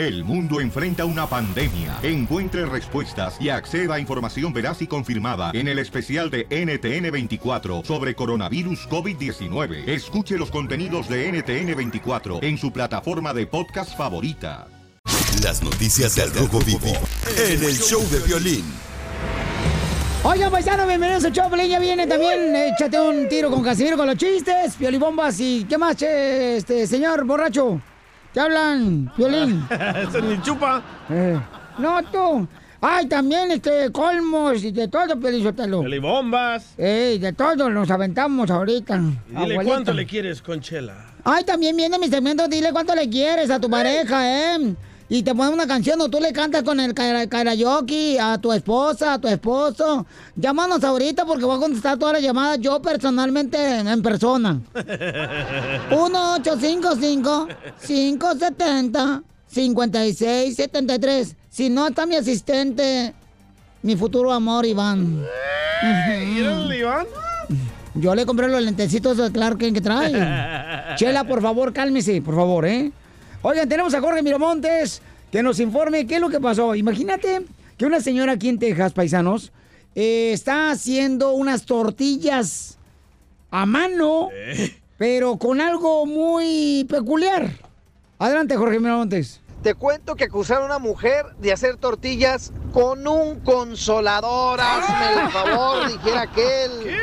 El mundo enfrenta una pandemia. Encuentre respuestas y acceda a información veraz y confirmada en el especial de NTN24 sobre coronavirus COVID-19. Escuche los contenidos de NTN24 en su plataforma de podcast favorita. Las noticias del Rojo Vivo en el show de violín. Oigan, paisano, bienvenidos al show. Ya viene también. Échate un tiro con Casimiro con los chistes, piolibombas y ¿qué más, che, este señor borracho? ¿Te hablan, violín? Ese ni chupa. Eh, no, tú. Ay, también este colmos y de todo, Piolizotelo. Piolibombas. Ey, de todo nos aventamos ahorita. Y dile abuelita. cuánto le quieres, Conchela. Ay, también viene mi segmento, dile cuánto le quieres a tu pareja, ¿eh? Y te ponen una canción o tú le cantas con el kara- karaoke a tu esposa, a tu esposo. Llámanos ahorita porque voy a contestar todas las llamadas yo personalmente en, en persona. 1-855-570-5673. Si no está mi asistente, mi futuro amor, Iván. ¿Y el Iván? Yo le compré los lentecitos de Clark Kent que trae. Chela, por favor, cálmese, por favor, ¿eh? Oigan, tenemos a Jorge Miramontes que nos informe qué es lo que pasó. Imagínate que una señora aquí en Texas, paisanos, eh, está haciendo unas tortillas a mano, pero con algo muy peculiar. Adelante, Jorge Miramontes. Te cuento que acusaron a una mujer de hacer tortillas con un consolador. Hazme el favor, dijera aquel.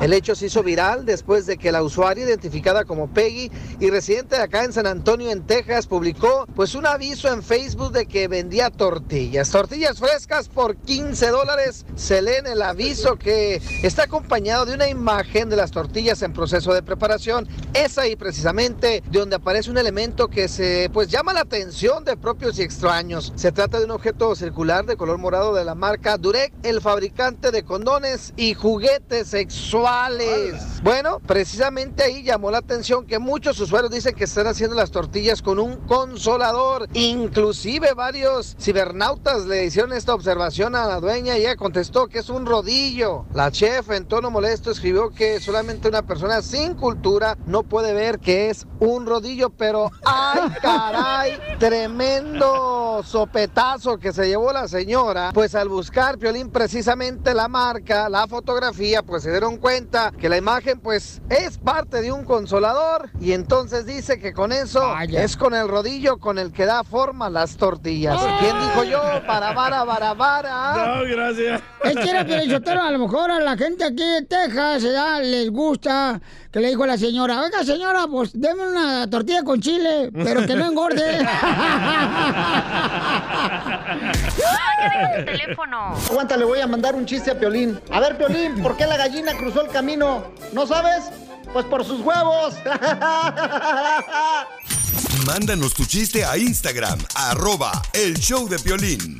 El hecho se hizo viral después de que la usuaria, identificada como Peggy y residente de acá en San Antonio, en Texas, publicó pues un aviso en Facebook de que vendía tortillas. Tortillas frescas por 15 dólares. Se lee en el aviso que está acompañado de una imagen de las tortillas en proceso de preparación. Es ahí precisamente de donde aparece un elemento que se pues llama la atención de propios y extraños. Se trata de un objeto circular de color morado de la marca Durek, el fabricante de condones y juguetes sexuales. Bueno, precisamente ahí llamó la atención que muchos usuarios dicen que están haciendo las tortillas con un consolador. Inclusive varios cibernautas le hicieron esta observación a la dueña y ella contestó que es un rodillo. La chef en tono molesto escribió que solamente una persona sin cultura no puede ver que es un rodillo, pero ¡ay caray! Tremendo sopetazo que se llevó la señora. Pues al buscar Piolín precisamente la marca, la fotografía, pues se dieron cuenta que la imagen pues es parte de un consolador y entonces dice que con eso es con el rodillo con el que da forma a las tortillas. ¿Quién dijo yo? Para, para, para, para. No, gracias. Es que era Piolichotero, a lo mejor a la gente aquí de Texas ya les gusta que le dijo a la señora, oiga señora, pues deme una tortilla con chile, pero que no engorde. teléfono. Aguanta, le voy a mandar un chiste a Piolín. A ver, Piolín, ¿por qué la gallina cruzó el camino? ¿No sabes? Pues por sus huevos. Mándanos tu chiste a Instagram, arroba el show de Piolín.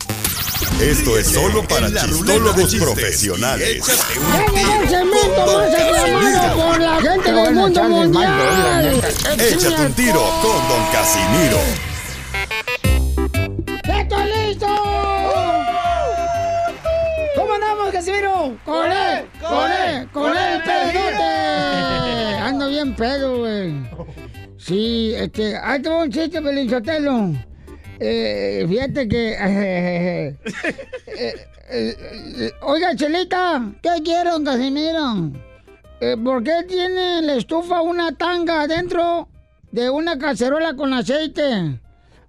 Esto es solo para chistólogos profesionales. Échate un ¡Ya llegó el segmento más aclamado por la gente del mundo mundial! Échate un tiro con Don Casimiro. Casimiro? ¡Con él! ¡Con él! ¡Con él, pedote! Ando bien pedo, güey. Sí, este... Ahí te voy un chiste, Pelinchotelo. Eh, fíjate que... eh, eh, eh, oiga, Chelita, ¿qué quiere, don Casimiro? Eh, ¿Por qué tiene la estufa una tanga adentro de una cacerola con aceite?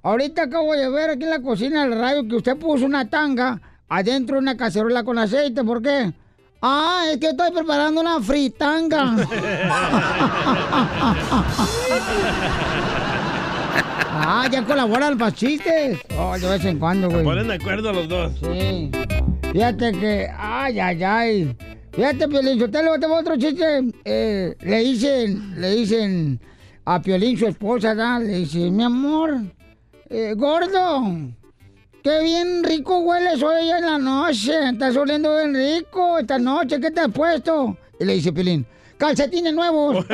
Ahorita acabo de ver aquí en la cocina del radio que usted puso una tanga adentro de una cacerola con aceite. ¿Por qué? Ah, es que estoy preparando una fritanga. ah, ya colaboran para chistes. Oh, de vez en cuando, güey. Ponen de acuerdo los dos. Sí. Fíjate que, ay, ay, ay. Fíjate, Piolín, yo te lo tengo otro chiste. Eh, le dicen, le dicen a Piolín, su esposa, ¿da? le dice, mi amor, eh, gordo, qué bien rico hueles hoy en la noche. Estás oliendo bien rico esta noche. ¿Qué te has puesto? Y le dice Piolín, calcetines nuevos.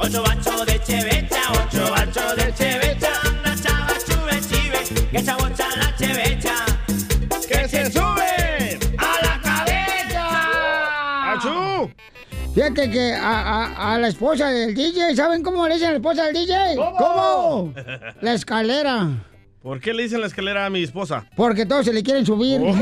Ocho bacho de chevecha, ocho bacho de chevecha. Anda chava chube chive, que chabocha la Fíjate que a, a- a la esposa del DJ, ¿saben cómo le dicen a la esposa del DJ? ¿Cómo? La escalera. ¿Por qué le dicen la escalera a mi esposa? Porque todos se le quieren subir. Oh.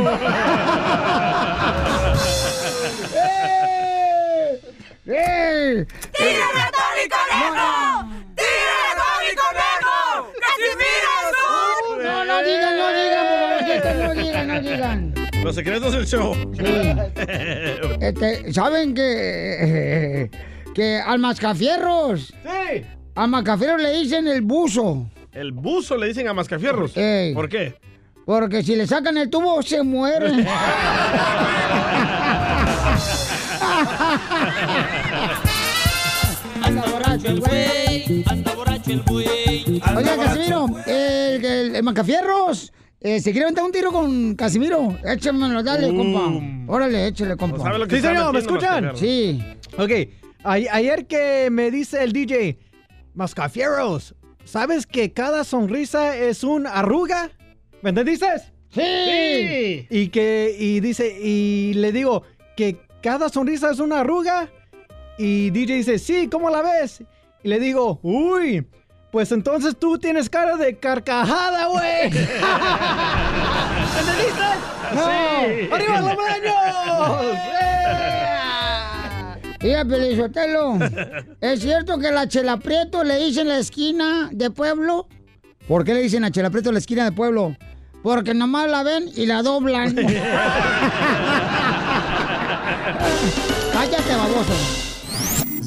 ¡Eh! ¡Eh! ¡Tírame a Tony Conejo! ¡Tírame a Tony Conejo! ¡Casimiro un... No, no digan, no digan, por favor, no digan, no digan. Los secretos del show. Este, ¿saben que, que al mascafierros? Sí. Al mascafierros le dicen el buzo. El buzo le dicen a mascafierros. Ey. ¿Por qué? Porque si le sacan el tubo, se mueren. Anda borracho el güey. Anda borracho el güey. Oiga, Casimiro, el, el, el Macafierros, eh, ¿se quiere aventar un tiro con Casimiro? Échamelo, dale, compa. Órale, échale, compa. No sabe lo que Sí, señor, ¿me escuchan? Sí. Ok, a- ayer que me dice el DJ, Mascafieros, ¿sabes que cada sonrisa es un arruga? ¿Me entendiste? Sí. Y que, y dice, y le digo que cada sonrisa es una arruga. Y DJ dice, sí, ¿cómo la ves? Y le digo, uy, pues entonces tú tienes cara de carcajada, güey. ¿Entendiste? No. ¡Arriba los baños! Mira, Pelizotelo, ¿es cierto que la Chela Prieto le dicen la esquina de pueblo? ¿Por qué le dicen a Chela Prieto la esquina de pueblo? Porque nomás la ven y la doblan. Cállate, baboso.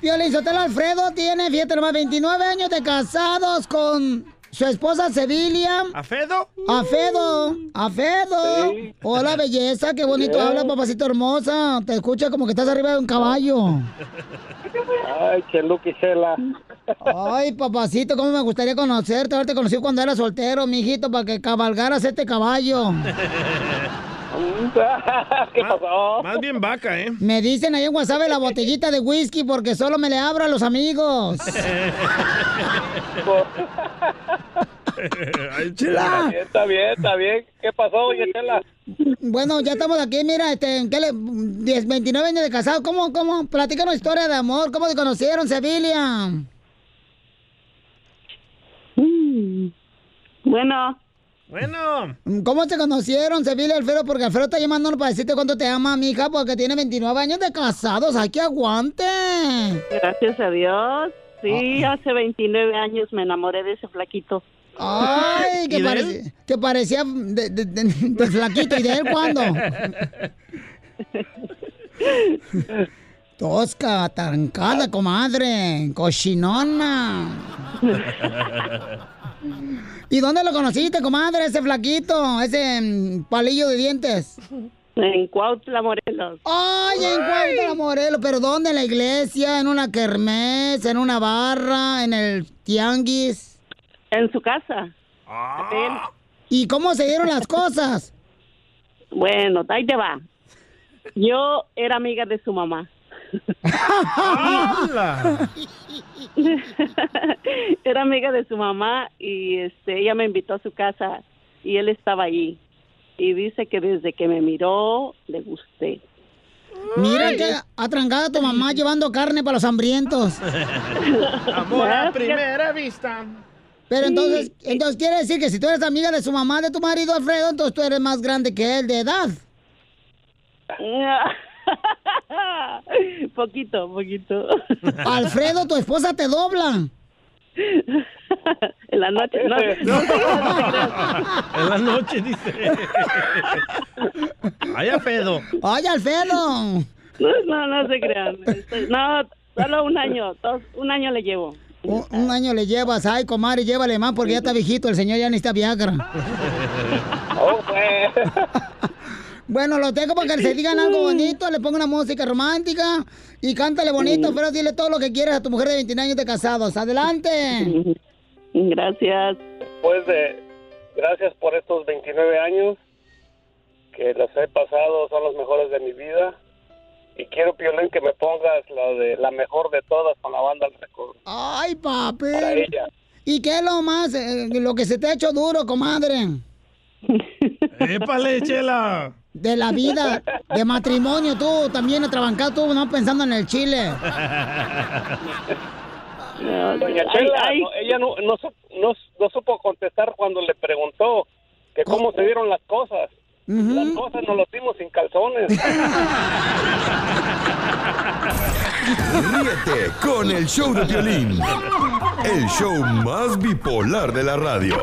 Violín Sotelo Alfredo tiene, fíjate nomás, 29 años de casados con su esposa Sevilla. ¿A Fedo? A Fedo, a Fedo. Hola, belleza, qué bonito habla, papacito hermosa. Te escucha como que estás arriba de un caballo. Ay, qué Chela. Ay, papacito, cómo me gustaría conocerte, haberte conocido cuando era soltero, mijito, para que cabalgaras este caballo. ¿Qué pasó? Más bien vaca, ¿eh? Me dicen ahí en WhatsApp la botellita de whisky porque solo me le abro a los amigos. Ay, Chela. Está bien, está bien. ¿Qué pasó, Chela? Bueno, ya estamos aquí, mira, este, ¿en qué le, 10, 29 años de casado, ¿cómo, cómo? Platícanos historia de amor, ¿cómo se conocieron, Sevilla? Bueno. Bueno. ¿Cómo se conocieron, Sevilla y Alfredo? Porque Alfredo está llamándonos para decirte cuánto te ama, mija, porque tiene 29 años de casados, ¡ay, que aguante! Gracias a Dios. Sí, hace 29 años me enamoré de ese flaquito. Ay, ¿Y que, de parece- que parecía de, de- de- de flaquito. ¿Y de él cuándo? Tosca, atancada, comadre. Cochinona. ¿Y dónde lo conociste, comadre, ese flaquito? Ese mm, palillo de dientes. En Cuautla, Morelos. Ay, en Cuautla, Morelos. ¿Pero dónde? ¿En la iglesia? ¿En una kermés? ¿En una barra? ¿En el tianguis? En su casa. ¿Y cómo se dieron las cosas? Bueno, ahí te va. Yo era amiga de su mamá. era amiga de su mamá y este ella me invitó a su casa y él estaba allí. Y dice que desde que me miró le gusté. Mira que atrancada tu mamá llevando carne para los hambrientos. Amor a primera vista. Pero entonces, entonces quiere decir que si tú eres amiga de su mamá, de tu marido Alfredo, entonces tú eres más grande que él de edad. poquito, poquito. Alfredo, tu esposa te dobla. En la noche, no, no, En la noche, dice. Ay, a Fedo. Ay, Alfredo. no, no se crean. Estoy- No, solo un año, dos, un año le llevo. Un, un año le llevas, ay, comadre, llévale más porque ya está viejito, el señor ya necesita Viagra. Oh, pues. Bueno, lo tengo para que se digan algo bonito, le ponga una música romántica y cántale bonito, pero dile todo lo que quieras a tu mujer de 29 años de casados. Adelante. Gracias. Después de, gracias por estos 29 años que los he pasado, son los mejores de mi vida. Y quiero, Piolín, que me pongas la de la mejor de todas con la banda del Recodo. Ay, papi. Para ella. ¿Y qué es lo más, eh, lo que se te ha hecho duro, comadre? ¡Épale, chela! De la vida, de matrimonio, tú también atrabancado, tú no pensando en el chile. Doña Chela, no, ella no, no, su- no, no supo contestar cuando le preguntó que cómo se dieron las cosas. Las cosas nos las dimos sin calzones. Ríete con el show de violín. El show más bipolar de la radio.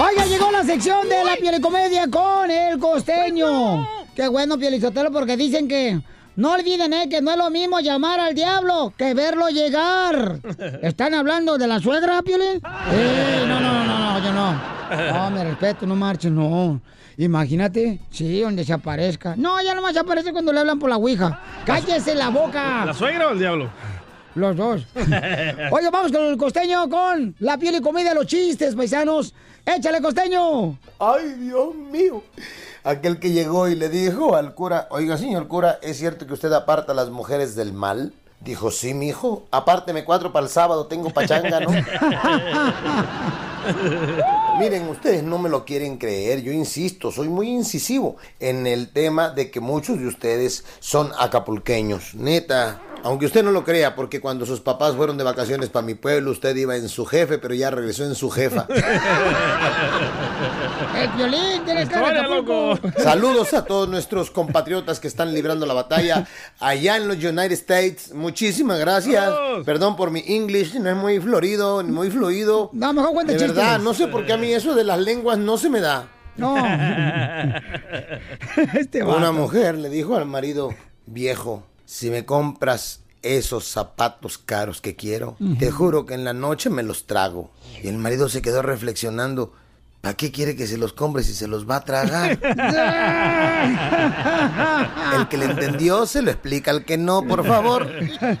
Oiga, llegó la sección de la pielicomedia con el costeño. Qué bueno, Pielizotelo, porque dicen que no olviden, eh, que no es lo mismo llamar al diablo que verlo llegar. ¿Están hablando de la suegra, Piolín? Eh, no, no, no, no, no, yo no. No, me respeto, no marchen, no. Imagínate, sí, donde se aparezca. No, ya nomás se aparece cuando le hablan por la ouija. ¡Cállese la boca! ¿La suegra o el diablo? Los dos. Oye, vamos con el costeño con la piel y comida, los chistes, paisanos. ¡Échale, costeño! Ay, Dios mío. Aquel que llegó y le dijo al cura, oiga, señor cura, ¿es cierto que usted aparta a las mujeres del mal? Dijo, sí, mi hijo, apárteme cuatro para el sábado, tengo pachanga, ¿no? Miren, ustedes no me lo quieren creer, yo insisto, soy muy incisivo en el tema de que muchos de ustedes son acapulqueños, neta. Aunque usted no lo crea, porque cuando sus papás fueron de vacaciones para mi pueblo, usted iba en su jefe, pero ya regresó en su jefa. ¡El violín! ¡Tienes cara de Historia, Acapulco! Saludos a todos nuestros compatriotas que están librando la batalla allá en los United States. Muchísimas gracias. Perdón por mi English, no es muy florido, ni muy fluido. No, mejor cuenta De chistes. verdad, no sé por qué a mí eso de las lenguas no se me da. No. este. Una mujer le dijo al marido, viejo, si me compras esos zapatos caros que quiero, te juro que en la noche me los trago. Y el marido se quedó reflexionando, ¿para qué quiere que se los compre si se los va a tragar? El que le entendió se lo explica al que no, por favor.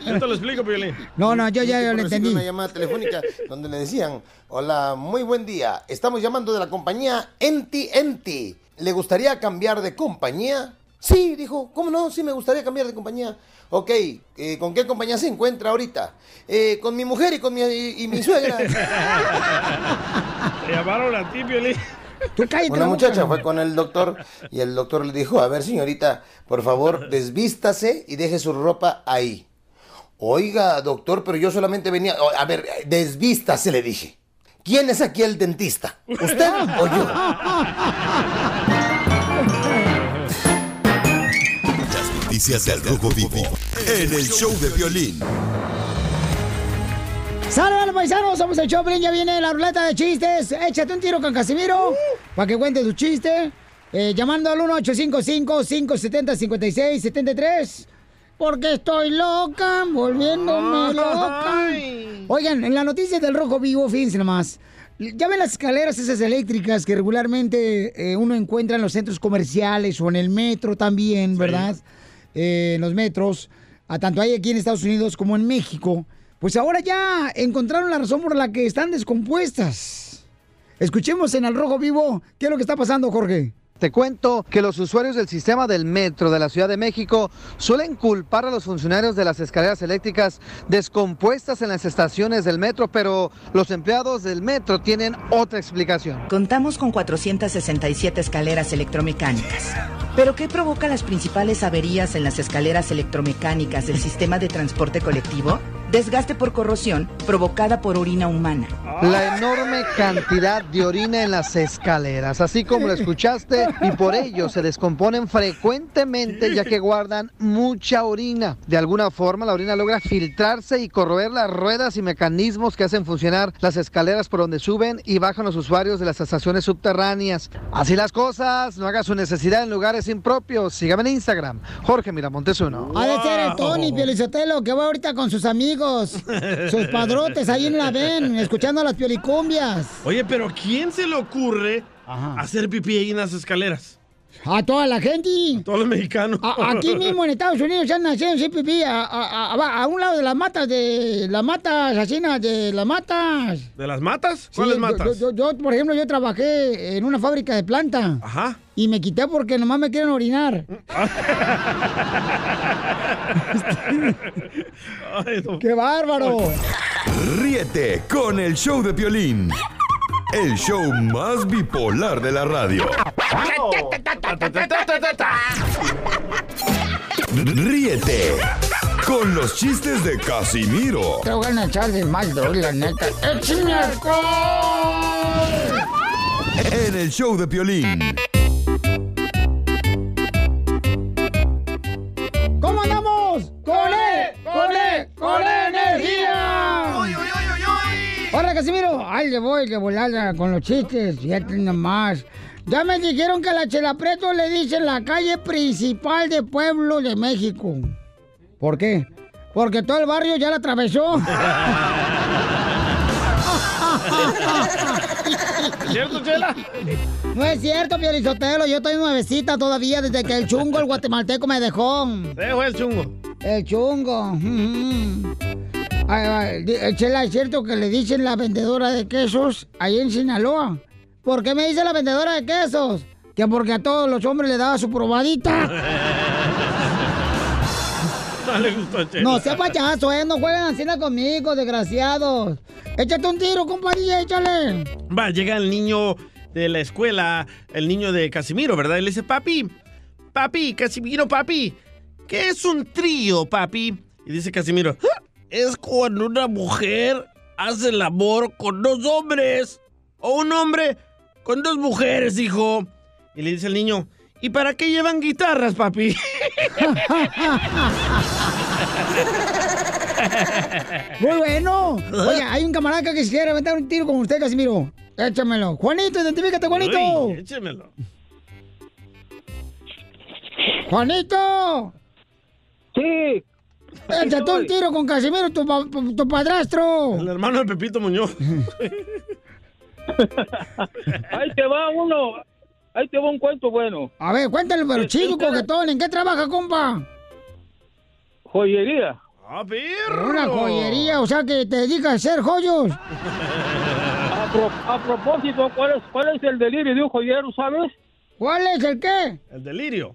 Yo te lo explico, Piolín. No, no, yo ya Yo lo entendí. una llamada telefónica donde le decían, hola, muy buen día, estamos llamando de la compañía Enti Enti. ¿Le gustaría cambiar de compañía? Sí, dijo, ¿cómo no? Sí, me gustaría cambiar de compañía. Ok, eh, ¿con qué compañía se encuentra ahorita? "Eh, con mi mujer y con mi, y, y mi suegra. Te llamaron a ti, Piolín. Tú cállate Una muchacha fue con el doctor y el doctor le dijo, a ver señorita, por favor, desvístase y deje su ropa ahí. Oiga, doctor, pero yo solamente venía... A ver, desvístase, le dije. ¿Quién es aquí el dentista? ¿Usted o yo? Noticias del Rojo Vivo en el show de violín. ¡Sale, paisanos! Somos el Choplin, ya viene la ruleta de chistes. Échate un tiro con Casimiro para que cuente tu chiste. Eh, llamando al 1-855-570-5673. Porque estoy loca, volviéndome loca. Oigan, en la noticia del Rojo Vivo, fíjense nomás. Ya ven las escaleras esas eléctricas que regularmente eh, uno encuentra en los centros comerciales o en el metro también, ¿verdad? Eh, en los metros, a tanto hay aquí en Estados Unidos como en México. Pues ahora ya encontraron la razón por la que están descompuestas. Escuchemos en Al Rojo Vivo qué es lo que está pasando, Jorge. Te cuento que los usuarios del sistema del metro de la Ciudad de México suelen culpar a los funcionarios de las escaleras eléctricas descompuestas en las estaciones del metro, pero los empleados del metro tienen otra explicación. Contamos con 467 escaleras electromecánicas. ¿Pero qué provoca las principales averías en las escaleras electromecánicas del sistema de transporte colectivo? Desgaste por corrosión provocada por orina humana. La enorme cantidad de orina en las escaleras, así como lo escuchaste, y por ello se descomponen frecuentemente ya que guardan mucha orina. De alguna forma la orina logra filtrarse y corroer las ruedas y mecanismos que hacen funcionar las escaleras por donde suben y bajan los usuarios de las estaciones subterráneas. Así las cosas, no haga su necesidad en lugares impropios. Sígame en Instagram, Jorge Miramontes uno. Ha de ser el Tony Pielizotelo que va ahorita con sus amigos sus padrotes ahí en la ven, escuchando las piolicumbias. Oye, pero ¿quién se le ocurre hacer pipí ahí en las escaleras? A toda la gente. A todos los mexicanos. A- aquí mismo en Estados Unidos se haciendo sí, pipí a, a- a- a un lado de las matas, de las matas, asesinas, de las matas. ¿De las matas? ¿Cuáles matas? Yo, yo, por ejemplo, yo trabajé en una fábrica de planta. Ajá. Y me quité porque nomás me quieren orinar. ¡Qué bárbaro! Ríete con el show de Piolín. El show más bipolar de la radio. Ríete con los chistes de Casimiro Te voy a echar de mal, la neta. ¡Échame alcohol! en el show de Piolín. ¿Cómo andamos? ¡Con él! ¡Con él! ¡Con energía! Hola, Casimiro. Ay, le voy de volada con los chistes. Fíjate nomás. Ya me dijeron que a la Chela Prieto le dicen la calle principal de Pueblo de México. ¿Por qué? Porque todo el barrio ya la atravesó. ¿Es cierto, Chela? No es cierto, Piolizotelo. Yo estoy nuevecita todavía desde que el chungo, el guatemalteco, me dejó. Dejo el chungo. El chungo. Chela, ¿es cierto que le dicen la vendedora de quesos ahí en Sinaloa? ¿Por qué me dice la vendedora de quesos? Que porque a todos los hombres le daba su probadita. No le gustó, Chela. No sea payaso, ¿eh? No jueguen así conmigo, desgraciados. Échate un tiro, compadilla, échale. Va, llega el niño de la escuela, el niño de Casimiro, ¿verdad? Y le dice, papi, papi, Casimiro, papi, ¿qué es un trío, papi? Y dice Casimiro, "Ah, es cuando una mujer hace el amor con dos hombres. O un hombre con dos mujeres, hijo. Y le dice el niño, ¿y para qué llevan guitarras, papi? Muy bueno. Oye, hay un camarada que quiere aventar un tiro con usted, Casimiro. Échamelo. Juanito, identifícate, Juanito. Uy, échemelo. ¡Juanito! Sí. Échate un tiro con Casimiro, tu, pa- tu padrastro. El hermano de Pepito Muñoz. Ahí te va uno. Ahí te va un cuento bueno. A ver, cuéntale, pero chido, coquetón. ¿En qué trabaja, compa? Joyería. ¡Ah, perro! Una joyería, o sea que te dedicas a hacer joyos. A, pro- a propósito, ¿cuál es, ¿cuál es el delirio de un joyero, sabes? ¿Cuál es el qué? El delirio.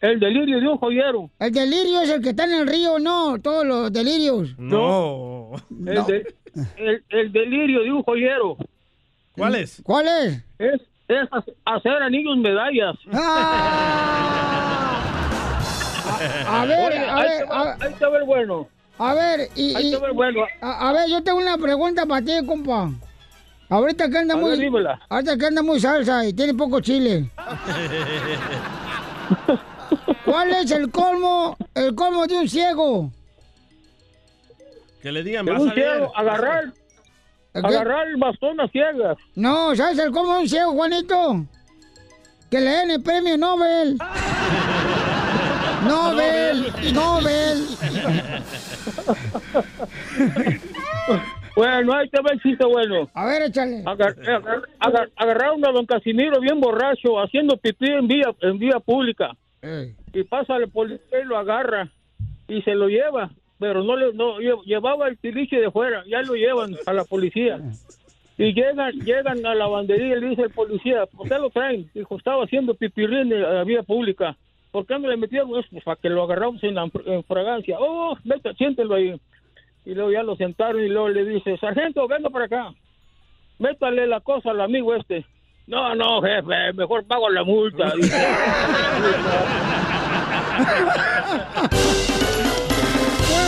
El delirio de un joyero. El delirio es el que está en el río, no, todos los delirios. No. El, de- el- el delirio de un joyero. ¿Cuál es? ¿Cuál es? Es, es hacer a niños medallas. A ver, Oye, a ahí ver, te va- a- ahí te va el bueno. A ver, y, Ahí y- te va el bueno. a, a ver, yo tengo una pregunta para ti, compa. Ahorita que anda A muy, ver, ahorita que anda muy salsa y tiene poco chile. ¿Cuál es el colmo, el colmo de un ciego? Que le digan, vas un a ver. ciego, agarrar, agarrar el bastón a ciegas. No, ¿sabes el colmo de un ciego, Juanito? Que le den el premio Nobel. Nobel, Nobel. Bueno, ahí te va el chiste bueno. A ver, échale. Agar- agar- agar- agarraron a don Casimiro bien borracho haciendo pipí en vía, en vía pública. Y pasa el policía y lo agarra y se lo lleva. Pero no le no, lle- llevaba el tiliche de fuera, ya lo llevan a la policía. Y llegan llegan a la bandería y le dice el policía, ¿por qué lo traen? Dijo, estaba haciendo pipirín en la vía pública. ¿Por qué no le metieron eso? Pues para que lo agarramos en, la, en fragancia. Oh, vete, siéntelo ahí. Y luego ya lo sentaron y luego le dice, sargento, venga para acá. Métale la cosa al amigo este. No, no, jefe, mejor pago la multa. Dice. ¡Muy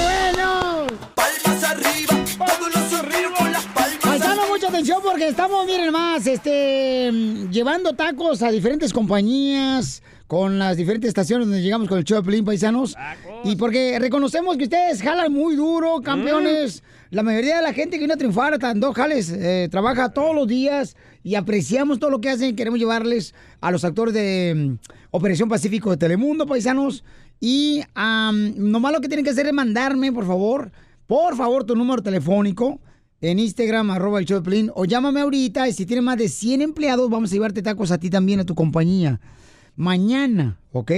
bueno! Palmas arriba, vámonos arriba con las palmas. Paisano, mucha atención porque estamos, miren más, este, mm, llevando tacos a diferentes compañías, con las diferentes estaciones donde llegamos con el show de Pelín, paisanos. Y porque reconocemos que ustedes jalan muy duro, campeones. La mayoría de la gente que viene a triunfar, en dos jales, eh, trabaja todos los días y apreciamos todo lo que hacen. Queremos llevarles a los actores de mm, Operación Pacífico de Telemundo, paisanos. Y am, nomás lo que tienen que hacer es mandarme, por favor, por favor, tu número telefónico en Instagram, arroba el Piolín, o llámame ahorita y si tienes más de 100 empleados, vamos a llevarte tacos a ti también, a tu compañía. Mañana, ¿ok?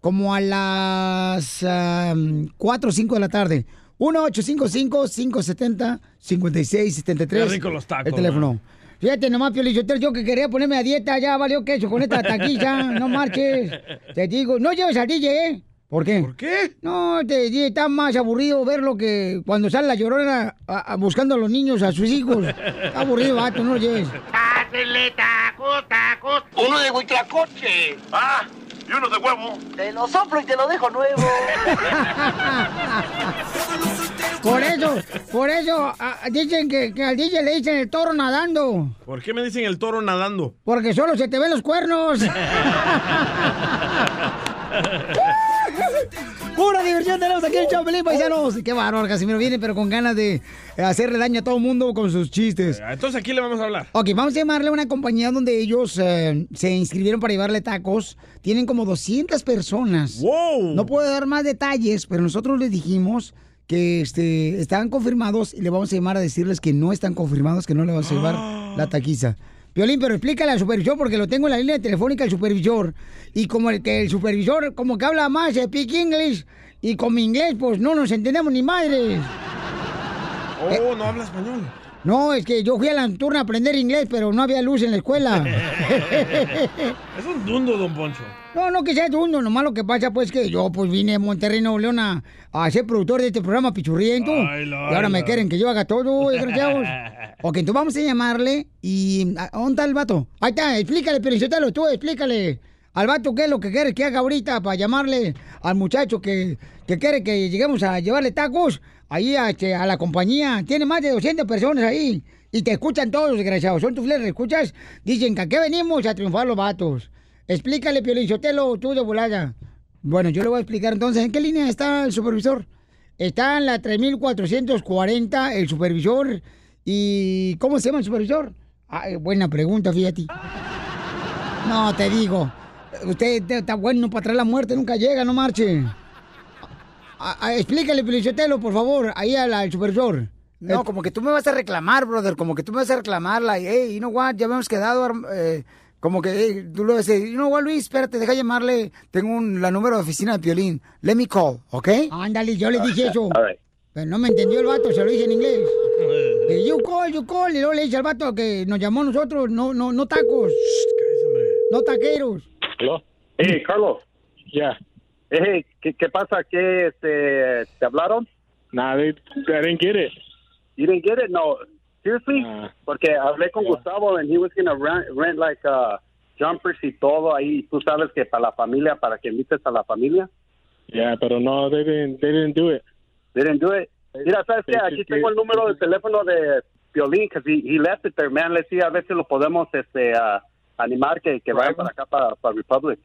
Como a las 4 o 5 de la tarde. 1-855-570-5673. Qué rico los tacos, El teléfono. Fíjate nomás, Piolín, yo, yo que quería ponerme a dieta, ya valió queso con esta taquilla, no marches. Te digo, no lleves al DJ, ¿eh? ¿Por qué? ¿Por qué? No, te DJ, está más aburrido verlo que cuando sale la llorona a- a- buscando a los niños, a sus hijos. Está aburrido, vato, no lo lleves. Hazle tacos, tacos. Uno de huitlacoche. Ah, y uno de huevo. Te lo soplo y te lo dejo nuevo. Por eso, por eso dicen que, que al DJ le dicen el toro nadando. ¿Por qué me dicen el toro nadando? Porque solo se te ven los cuernos. Pura diversión tenemos aquí en el Chapelín, paisanos. Qué bárbaro, Casimiro viene, pero con ganas de hacerle daño a todo el mundo con sus chistes. Entonces, ¿a quién le vamos a hablar? Ok, vamos a llamarle a una compañía donde ellos eh, se inscribieron para llevarle tacos. Tienen como 200 personas. ¡Wow! No puedo dar más detalles, pero nosotros les dijimos que este, estaban confirmados y le vamos a llamar a decirles que no están confirmados, que no le vamos a llevar la taquiza. Violín, pero explícale al supervisor porque lo tengo en la línea telefónica el supervisor. Y como el que el supervisor como que habla más speak English y con mi inglés pues no nos entendemos ni madres. Oh, no habla español. No, es que yo fui a la nocturna a aprender inglés, pero no había luz en la escuela. es un dundo, don Poncho. No, no que sea dundo, nomás lo que pasa pues que yo pues vine a Monterrey, Nuevo León a, a ser productor de este programa Pichurriento. Ay, y ahora me quieren que yo haga todo, desgraciados. ok, entonces vamos a llamarle y... ¿a- ¿Dónde está el vato? Ahí está, explícale, pero tú, explícale. Al vato qué es lo que quiere que haga ahorita para llamarle al muchacho que, que quiere que lleguemos a llevarle tacos ahí a, este, a la compañía. Tiene más de 200 personas ahí. Y te escuchan todos, desgraciados. Son tus fleres, escuchas. Dicen que aquí venimos a triunfar los vatos. Explícale, Piolín Sotelo, tú de volada. Bueno, yo le voy a explicar entonces. ¿En qué línea está el supervisor? Está en la 3440 el supervisor. ¿Y cómo se llama el supervisor? Ay, buena pregunta, fíjate. No, te digo. Usted te- está bueno para traer la muerte, nunca llega, no marche. A- a- explícale, Felicitelo, por favor, ahí al, al supervisor. No, como que tú me vas a reclamar, brother, como que tú me vas a reclamar, like, hey, you know what, ya habíamos quedado, eh, como que hey, tú lo you know what, Luis, espérate, deja llamarle, tengo un, la número de oficina de Piolín, let me call, ¿ok? Ándale, yo le dije eso. Pero no me entendió el vato, se lo dije en inglés. Eh, you call, you call, y luego le dije al vato que nos llamó a nosotros, no, no, no tacos. No taqueros. Hello. Hey, Carlos. Ya. Hey, ¿qué, qué pasa? ¿Qué este, te hablaron? Nah, they, I didn't get it. You didn't get it? No. Seriously? Ah. Porque hablé con Gustavo and he was gonna rent, rent like uh, jumpers y todo ahí. Tú sabes que para la familia, para que invites a la familia. Yeah, pero no, they didn't, they didn't do it. They didn't do it. Mira, ¿sabes qué? Aquí tengo el número de teléfono de Violín, que he, he left it there, man. Le decía a ver si lo podemos este, ah, animar que, que vayan para acá, para, para Republic.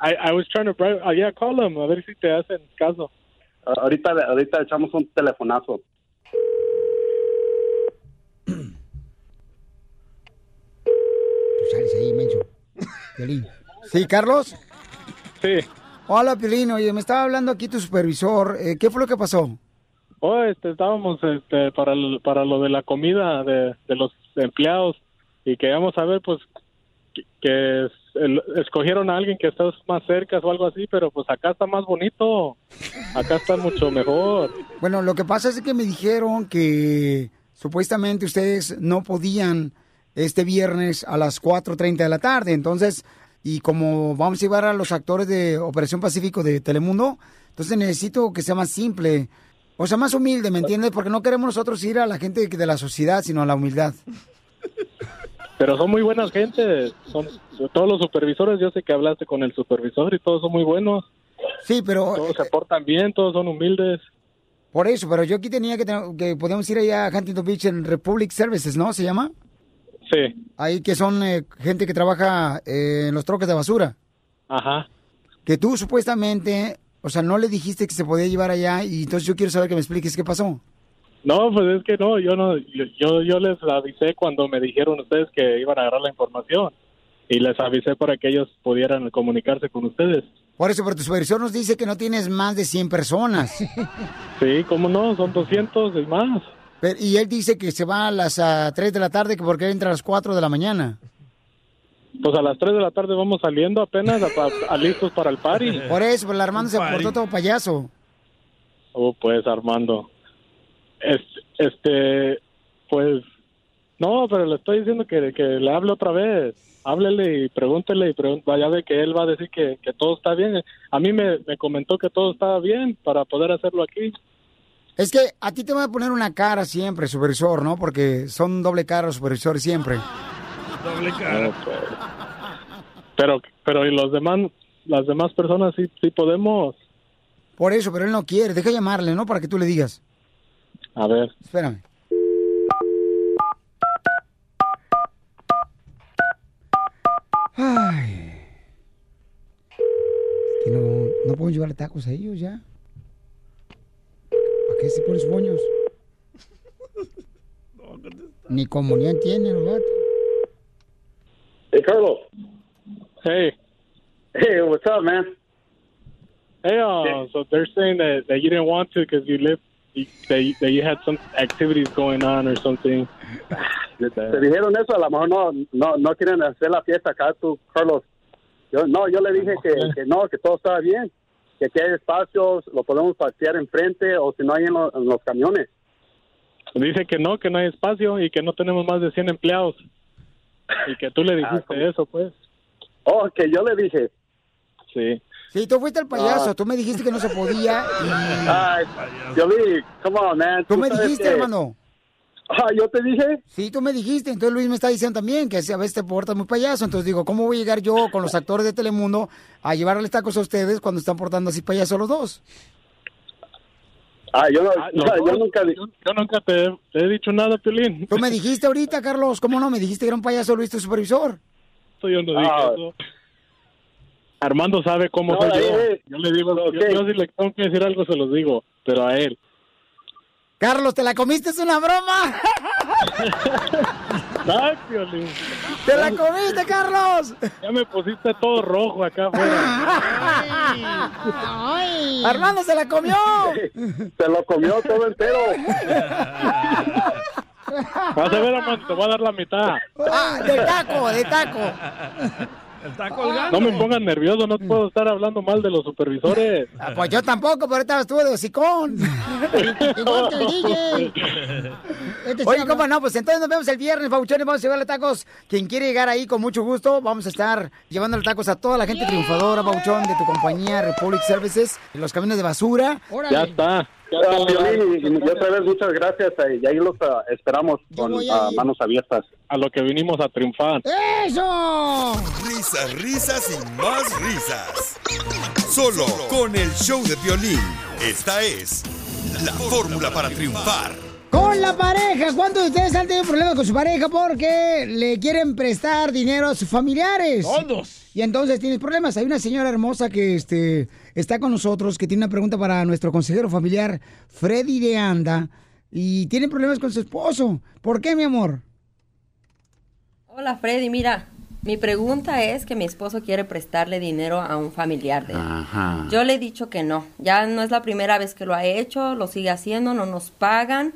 I, I was trying to, bribe, uh, yeah, call them, a ver si te hacen caso. Ah, ahorita, ahorita echamos un telefonazo. Piolín. ¿Sí, Carlos? Sí. Hola, Piolín. Oye, me estaba hablando aquí tu supervisor. Eh, ¿Qué fue lo que pasó? Oh, este, estábamos este, para, el- para lo de la comida de, de los empleados y queríamos saber, pues, que, que es- el- escogieron a alguien que está más cerca o algo así, pero pues acá está más bonito. Acá está mucho mejor. Bueno, lo que pasa es que me dijeron que supuestamente ustedes no podían este viernes a las 4.30 de la tarde. Entonces, y como vamos a llevar a los actores de Operación Pacífico de Telemundo, entonces necesito que sea más simple. O sea, más humilde, ¿me entiendes? Porque no queremos nosotros ir a la gente de la sociedad, sino a la humildad. Pero son muy buenas gente. Son todos los supervisores. Yo sé que hablaste con el supervisor y todos son muy buenos. Sí, pero... Todos se portan bien, todos son humildes. Por eso, pero yo aquí tenía que, que podemos ir allá a Huntington Beach en Republic Services, ¿no? ¿Se llama? Sí. Ahí que son eh, gente que trabaja eh, en los troques de basura. Ajá. Que tú supuestamente, o sea, no le dijiste que se podía llevar allá y entonces yo quiero saber que me expliques qué pasó. No, pues es que no, yo no, yo, yo, yo les avisé cuando me dijeron ustedes que iban a agarrar la información y les avisé para que ellos pudieran comunicarse con ustedes. Por eso, pero tu supervisor nos dice que no tienes más de 100 personas. Sí, cómo no, son 200 y más. Pero- y él dice que se va a las ah, 3 de la tarde que porque entra a las 4 de la mañana. Pues a las 3 de la tarde vamos saliendo apenas a, a- a listos para el party. Por eso, pero el Armando se portó todo payaso. Oh, pues Armando. Este, este, pues, no, pero le estoy diciendo que, que le hable otra vez. Háblele y pregúntele y pregun- vaya de que él va a decir que, que todo está bien. A mí me, me comentó que todo estaba bien para poder hacerlo aquí. Es que a ti te van a poner una cara siempre, supervisor, ¿no? Porque son doble cara los supervisores siempre. Doble pues. Pero, pero y los demás, las demás personas sí, sí podemos. Por eso, pero él no quiere. Deja llamarle, ¿no? Para que tú le digas. A ver. Espérame. Ay. Es que no, no puedo llevarle tacos a ellos ya. ¿Para qué se ponen sus moños? Ni comunión los gatos. Hey, Carlos. Hey. Hey, what's up, man? Hey, uh, so they're saying that, that you didn't want to because you lived, you, that, you, that you had some activities going on or something. Te dijeron eso, a lo mejor no, no, no quieren hacer la fiesta acá, tú, Carlos. Yo, no, yo le dije que, que no, que todo estaba bien, que aquí hay espacios, lo podemos pasear enfrente o si no hay en, lo- en los camiones. Dice que no, que no hay espacio y que no tenemos más de 100 empleados. Y que tú le dijiste eso, pues. Oh, que yo le dije. Sí. Sí, tú fuiste el payaso. Ah. Tú me dijiste que no se podía. y- Ay, Violín, come on, man. Tú me dijiste, que- hermano. Ah, ¿yo te dije? Sí, tú me dijiste. Entonces Luis me está diciendo también que a veces te portas muy payaso. Entonces digo, ¿cómo voy a llegar yo con los actores de Telemundo a llevarles tacos a ustedes cuando están portando así payaso los dos? Ah, yo, no, yo dos. nunca Yo, yo nunca te, te he dicho nada, Piolín. Tú me dijiste ahorita, Carlos. ¿Cómo no? Me dijiste que era un payaso Luis, tu supervisor. Eso yo no dije Ah. eso. Armando sabe cómo No, soy yo. eh, Yo le digo, yo, yo si le tengo que decir algo se los digo, pero a él. Carlos, ¿te la comiste? ¿Es una broma? Ay. ¡Te la comiste, Carlos! Ya me pusiste todo rojo acá afuera. ¡Armando se la comió! Se lo comió todo entero. Vas a ver, Armando, te voy a dar la mitad. Ah, de taco, de taco. Está No me pongas nervioso, no puedo estar hablando mal de los supervisores. Ah, Pues yo tampoco, pero ahorita estuve de hocicón. Igual que el DJ. Este Oye, ¿cómo no? Pues entonces nos vemos el viernes, Pauchones. Vamos a llevarle tacos. Quien quiere llegar ahí, con mucho gusto, vamos a estar llevándole tacos a toda la gente triunfadora, Pauchón, de tu compañía Republic Services, los camiones de basura. Ya está. Está. Violín, y, y otra vez muchas gracias y ahí los ah, esperamos con ah, manos abiertas. A lo que vinimos a triunfar. ¡Eso! Risas, risas y más risas. Solo con el show de violín. Esta es la fórmula para triunfar. Con la pareja, ¿cuántos de ustedes han tenido problemas con su pareja porque le quieren prestar dinero a sus familiares? Todos. Y entonces tienes problemas. Hay una señora hermosa que este, está con nosotros, que tiene una pregunta para nuestro consejero familiar, Freddy de Anda, y tiene problemas con su esposo. ¿Por qué, mi amor? Hola Freddy, mira, mi pregunta es que mi esposo quiere prestarle dinero a un familiar de él. Ajá. Yo le he dicho que no, ya no es la primera vez que lo ha hecho, lo sigue haciendo, no nos pagan,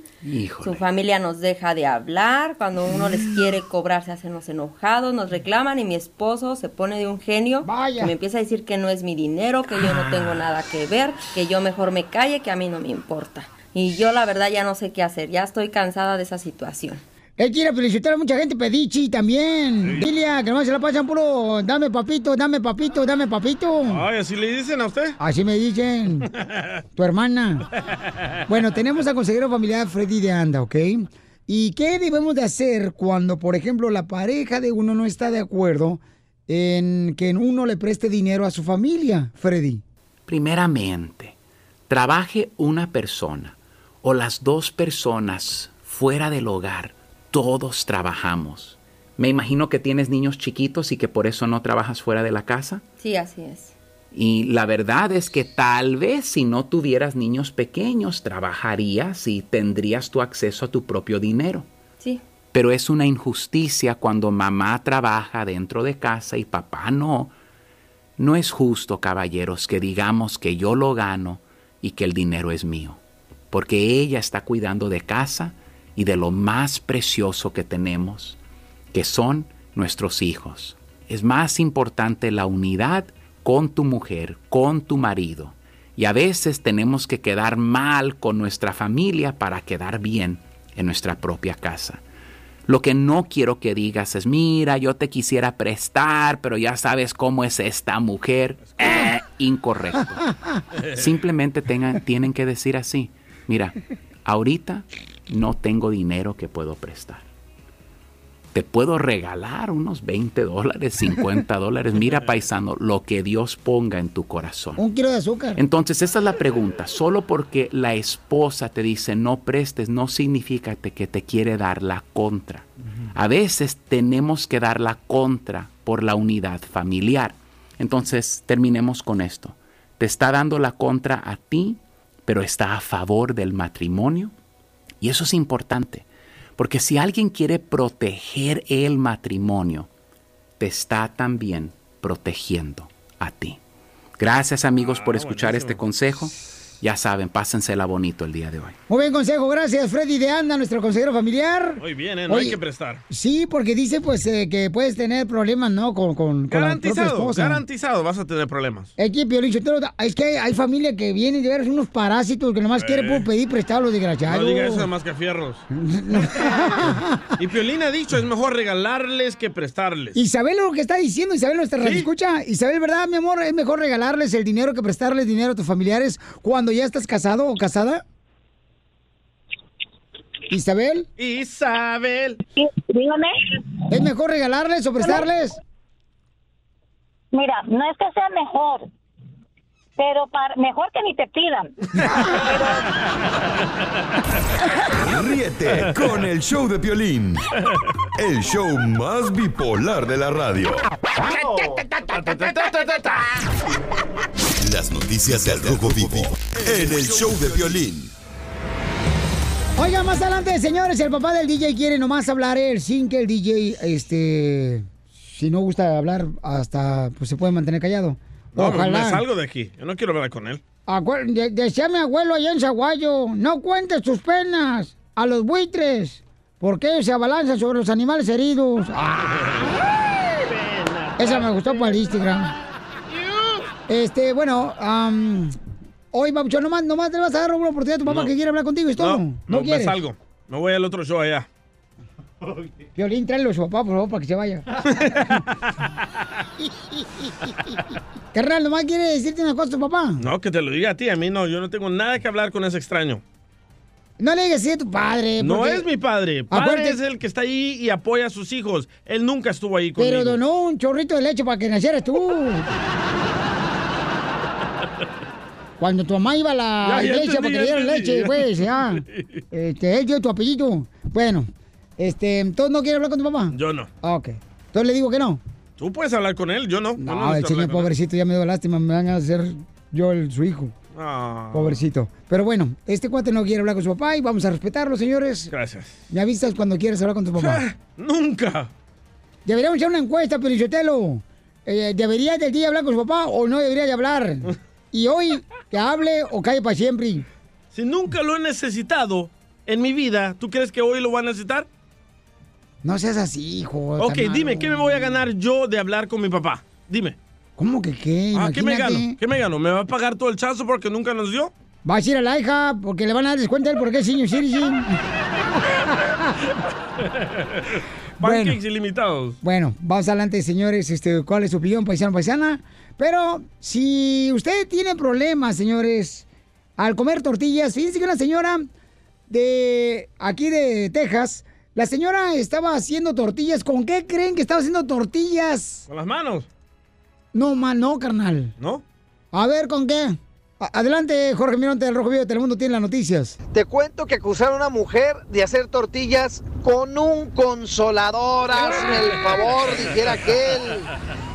su familia nos deja de hablar, cuando uno les quiere cobrar se hacen los enojados, nos reclaman y mi esposo se pone de un genio Vaya. que me empieza a decir que no es mi dinero, que yo no tengo nada que ver, que yo mejor me calle, que a mí no me importa. Y yo la verdad ya no sé qué hacer, ya estoy cansada de esa situación. Él quiere felicitar a mucha gente, Pedichi también. Lilia, que nomás se la pasan puro, dame papito, dame papito, dame papito. Ay, ¿así le dicen a usted? Así me dicen. tu hermana. Bueno, tenemos al consejero familiar Freddy de Anda, ¿ok? ¿Y qué debemos de hacer cuando, por ejemplo, la pareja de uno no está de acuerdo en que uno le preste dinero a su familia, Freddy? Primeramente, trabaje una persona o las dos personas fuera del hogar. Todos trabajamos. Me imagino que tienes niños chiquitos y que por eso no trabajas fuera de la casa. Sí, así es. Y la verdad es que tal vez si no tuvieras niños pequeños, trabajarías y tendrías tu acceso a tu propio dinero. Sí. Pero es una injusticia cuando mamá trabaja dentro de casa y papá no. No es justo, caballeros, que digamos que yo lo gano y que el dinero es mío, porque ella está cuidando de casa y de lo más precioso que tenemos, que son nuestros hijos. Es más importante la unidad con tu mujer, con tu marido. Y a veces tenemos que quedar mal con nuestra familia para quedar bien en nuestra propia casa. Lo que no quiero que digas es, mira, yo te quisiera prestar, pero ya sabes cómo es esta mujer. Eh, incorrecto. Simplemente tengan, tienen que decir así, mira, ahorita no tengo dinero que puedo prestar. Te puedo regalar unos 20 dólares, 50 dólares. Mira, paisano, lo que Dios ponga en tu corazón. Un kilo de azúcar. Entonces, esa es la pregunta. Solo porque la esposa te dice no prestes, no significa que te quiere dar la contra. A veces tenemos que dar la contra por la unidad familiar. Entonces, terminemos con esto. Te está dando la contra a ti, pero está a favor del matrimonio. Y eso es importante, porque si alguien quiere proteger el matrimonio, te está también protegiendo a ti. Gracias amigos por escuchar este consejo. Ya saben, pásensela bonito el día de hoy. Muy buen consejo, gracias Freddy de Anda, nuestro consejero familiar. Muy bien, ¿eh? no hay que prestar. Sí, porque dice pues eh, que puedes tener problemas, ¿no? Con, con, con la propia Garantizado, esposa. garantizado vas a tener problemas. Es que, Piolín es que hay, hay familia que vienen de ver unos parásitos que nomás quieren por pedir prestado los desgraciados. No diga eso de mascafierros. y Piolín ha dicho, es mejor regalarles que prestarles. Isabel lo que está diciendo, Isabel nuestra Sí. escucha. Isabel, ¿verdad, mi amor? Es mejor regalarles el dinero que prestarles dinero a tus familiares cuando ya estás casado o casada. Isabel. Isabel. Dígame. ¿Es mejor regalarles o prestarles? Mira, no es que sea mejor, pero para, mejor que ni te pidan. Ríete con el show de Piolín, el show más bipolar de la radio. Las noticias del Rojo Vivo en el show de Piolín. Oiga, más adelante, señores, el papá del DJ quiere nomás hablar él sin que el DJ, este, si no gusta hablar, hasta pues se puede mantener callado. No, me- me Ojalá. salgo de aquí. Yo no quiero hablar con él. Acuer- de- Decía mi abuelo allá en Zaguayo, no cuentes tus penas a los buitres, porque ellos se abalanzan sobre los animales heridos. Ah. Esa me gustó para el Instagram. Este, bueno, am, hoy, Babuchón, nomás, nomás te vas a dar una oportunidad a tu papá No. que quiere hablar contigo, ¿es todo? No, no, me quieres? salgo. Me voy al otro show allá. Violín, tráelo a su papá, por favor, para que se vaya. Carnal, nomás quiere decirte una cosa a tu papá. No, que te lo diga a ti. A mí no. Yo no tengo nada que hablar con ese extraño. No le digas así a tu padre. No es mi padre. Padre Acuérdate- es el que está ahí y apoya a sus hijos. Él nunca estuvo ahí conmigo. Pero donó un chorrito de leche para que nacieras tú. Cuando tu mamá iba a la Ya, ya iglesia entendí, para que ya leche, pues, ya. Este, él dio tu apellido. Bueno, este, ¿entonces no quiere hablar con tu papá? Yo no. Ah, ok. Entonces le digo que no. Tú puedes hablar con él, yo no. No, el señor pobrecito ya me dio lástima, me van a hacer yo el, su hijo. Ah, Pobrecito. Pero bueno, este cuate no quiere hablar con su papá y vamos a respetarlo, señores. Gracias. Me avisas cuando quieras hablar con tu papá. Nunca. Deberíamos hacer una encuesta, Pelichotelo. Eh, ¿Debería del día hablar con su papá o no debería de hablar? Y hoy, que hable o cae para siempre. Si nunca lo he necesitado en mi vida, ¿tú crees que hoy lo voy a necesitar? No seas así, hijo. Ok, dime. ¿qué me voy a ganar yo de hablar con mi papá? Dime. ¿Cómo que qué? Ah, ¿qué me gano? ¿Qué me gano? ¿Me va a pagar todo el chazo porque nunca nos dio? Va a ir a la hija porque le van a dar descuento él porque es senior citizen. Pancakes ilimitados. Bueno, vamos adelante, señores. Este, ¿Cuál es su opinión, paisano, paisana? Pero si usted tiene problemas, señores, al comer tortillas, fíjense que una señora de aquí de Texas, la señora estaba haciendo tortillas. ¿Con qué creen que estaba haciendo tortillas? Con las manos. No, man, no, carnal. ¿No? A ver, ¿con qué? Adelante, Jorge Mironte del Rojo Vivo de Telemundo tiene las noticias. Te cuento que acusaron a una mujer de hacer tortillas con un consolador. Hazme el favor, dijera aquel.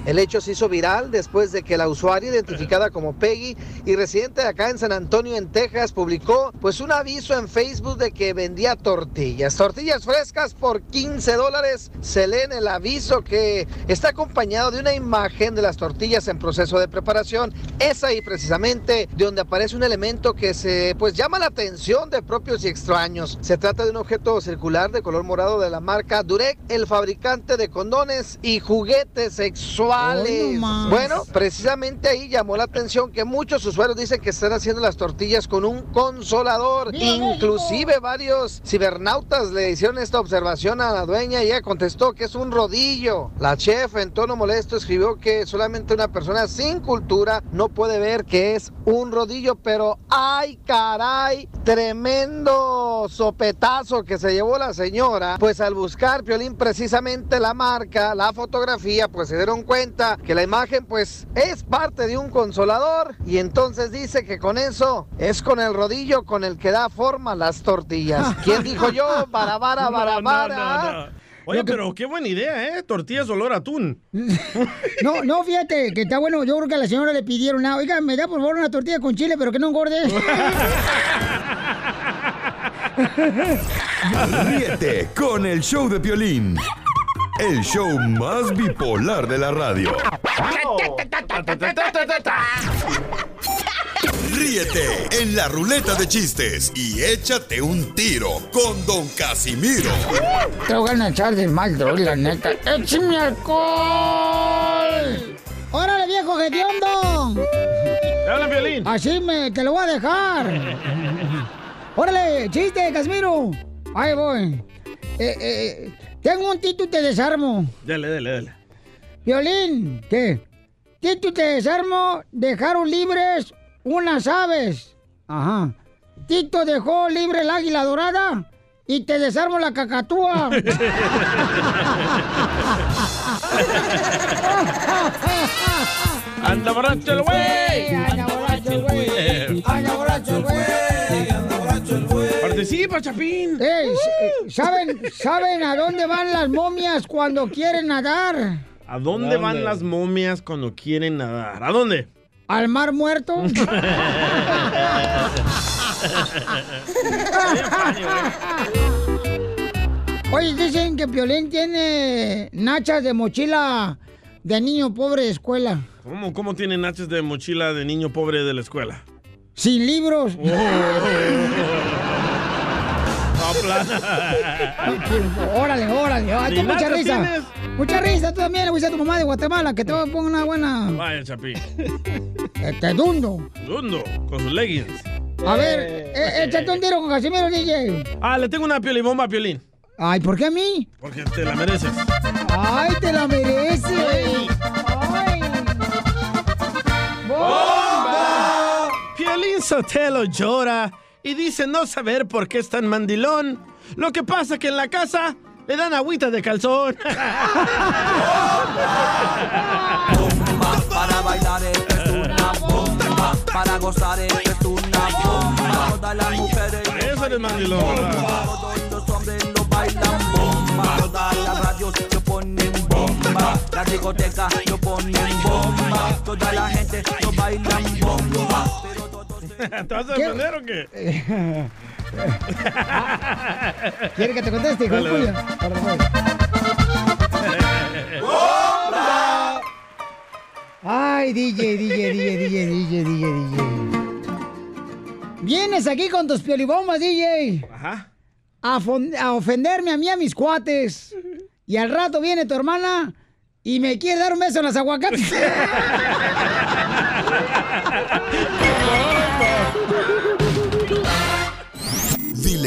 El hecho se hizo viral después de que la usuaria identificada como Peggy y residente de acá en San Antonio, en Texas, publicó pues un aviso en Facebook de que vendía tortillas. Tortillas frescas por 15 dólares. Se lee en el aviso que está acompañado de una imagen de las tortillas en proceso de preparación. Es ahí precisamente de donde aparece un elemento que se pues llama la atención de propios y extraños. Se trata de un objeto circular de color morado de la marca Durek, el fabricante de condones y juguetes sexuales. No bueno, precisamente ahí llamó la atención que muchos usuarios dicen que están haciendo las tortillas con un consolador. ¡Viva Inclusive varios cibernautas le hicieron esta observación a la dueña y ella contestó que es un rodillo. La chef en tono molesto escribió que solamente una persona sin cultura no puede ver que es un rodillo, pero ¡ay caray! Tremendo sopetazo que se llevó la señora. Pues al buscar Piolín precisamente la marca, la fotografía, pues se dieron cuenta que la imagen pues es parte de un consolador y entonces dice que con eso es con el rodillo con el que da forma las tortillas. ¿Quién dijo yo? Para, para, para, No, no, para. no, no. Oye, pero qué buena idea, ¿eh? Tortillas olor a atún. No, no, fíjate que está bueno. Yo creo que a la señora le pidieron, ah, oiga, me da por favor una tortilla con chile, pero que no engorde. Ríete con el show de Piolín. El show más bipolar de la radio. Ríete en la ruleta de chistes y échate un tiro con Don Casimiro. Te voy a echar de mal, droga, la neta. ¡Échame alcohol! ¡Órale, viejo hediondo! ¡Te habla violín! Así me, te lo voy a dejar. ¡Órale, chiste, Casimiro! Ahí voy. Eh, eh, tengo un tito y te desarmo. Dale, dale, dale. Violín, ¿qué? Tito y te desarmo dejaron libres unas aves. Ajá. Tito dejó libre el águila dorada y te desarmo la cacatúa. ¡Anda borracho el güey! ¡Anda borracho el güey! ¡Participa, Chapín! Ey, ¿saben, ¿Saben a dónde van las momias cuando quieren nadar? ¿A dónde van las momias cuando quieren nadar? ¿A dónde? ¿Al mar muerto? Oye, dicen que Piolín tiene nachas de mochila de niño pobre de escuela. ¿Cómo, ¿Cómo tiene nachos de mochila de niño pobre de la escuela? Sin libros. órale, órale. Ay, tú mucha risa. tienes. Mucha risa, tú también le voy a a tu mamá de Guatemala que te ponga una buena. Vaya, Chapín. Este dundo. Dundo, con sus leggings. A ver, eh, échate un tiro con Casimiro, DJ. Ah, le tengo una piolibomba a Piolín. Ay, ¿por qué a mí? Porque te la mereces. Ay, te la mereces. Ay. ¡Bomba! Piolín Sotelo llora y dice no saber por qué es tan mandilón. Lo que pasa que en la casa le dan agüita de calzón. Para bailar esto es una bomba. Para gozar esto es una bomba. Todas las mujeres. Eso eres mandilón. Todos los hombres lo bailan bomba. Todas las radios lo ponen bomba. La discoteca lo ponen bomba. Toda la gente lo bailan bomba. ¿Te vas a defender o qué? ¿Quiere que te conteste, hijo de Dale, puya? Ay, DJ, DJ, DJ, DJ, DJ, DJ, DJ. Vienes aquí con tus piolibombas, DJ. Ajá. A, a ofenderme a mí, a mis cuates. Y al rato viene tu hermana y me quiere dar un beso en las aguacates.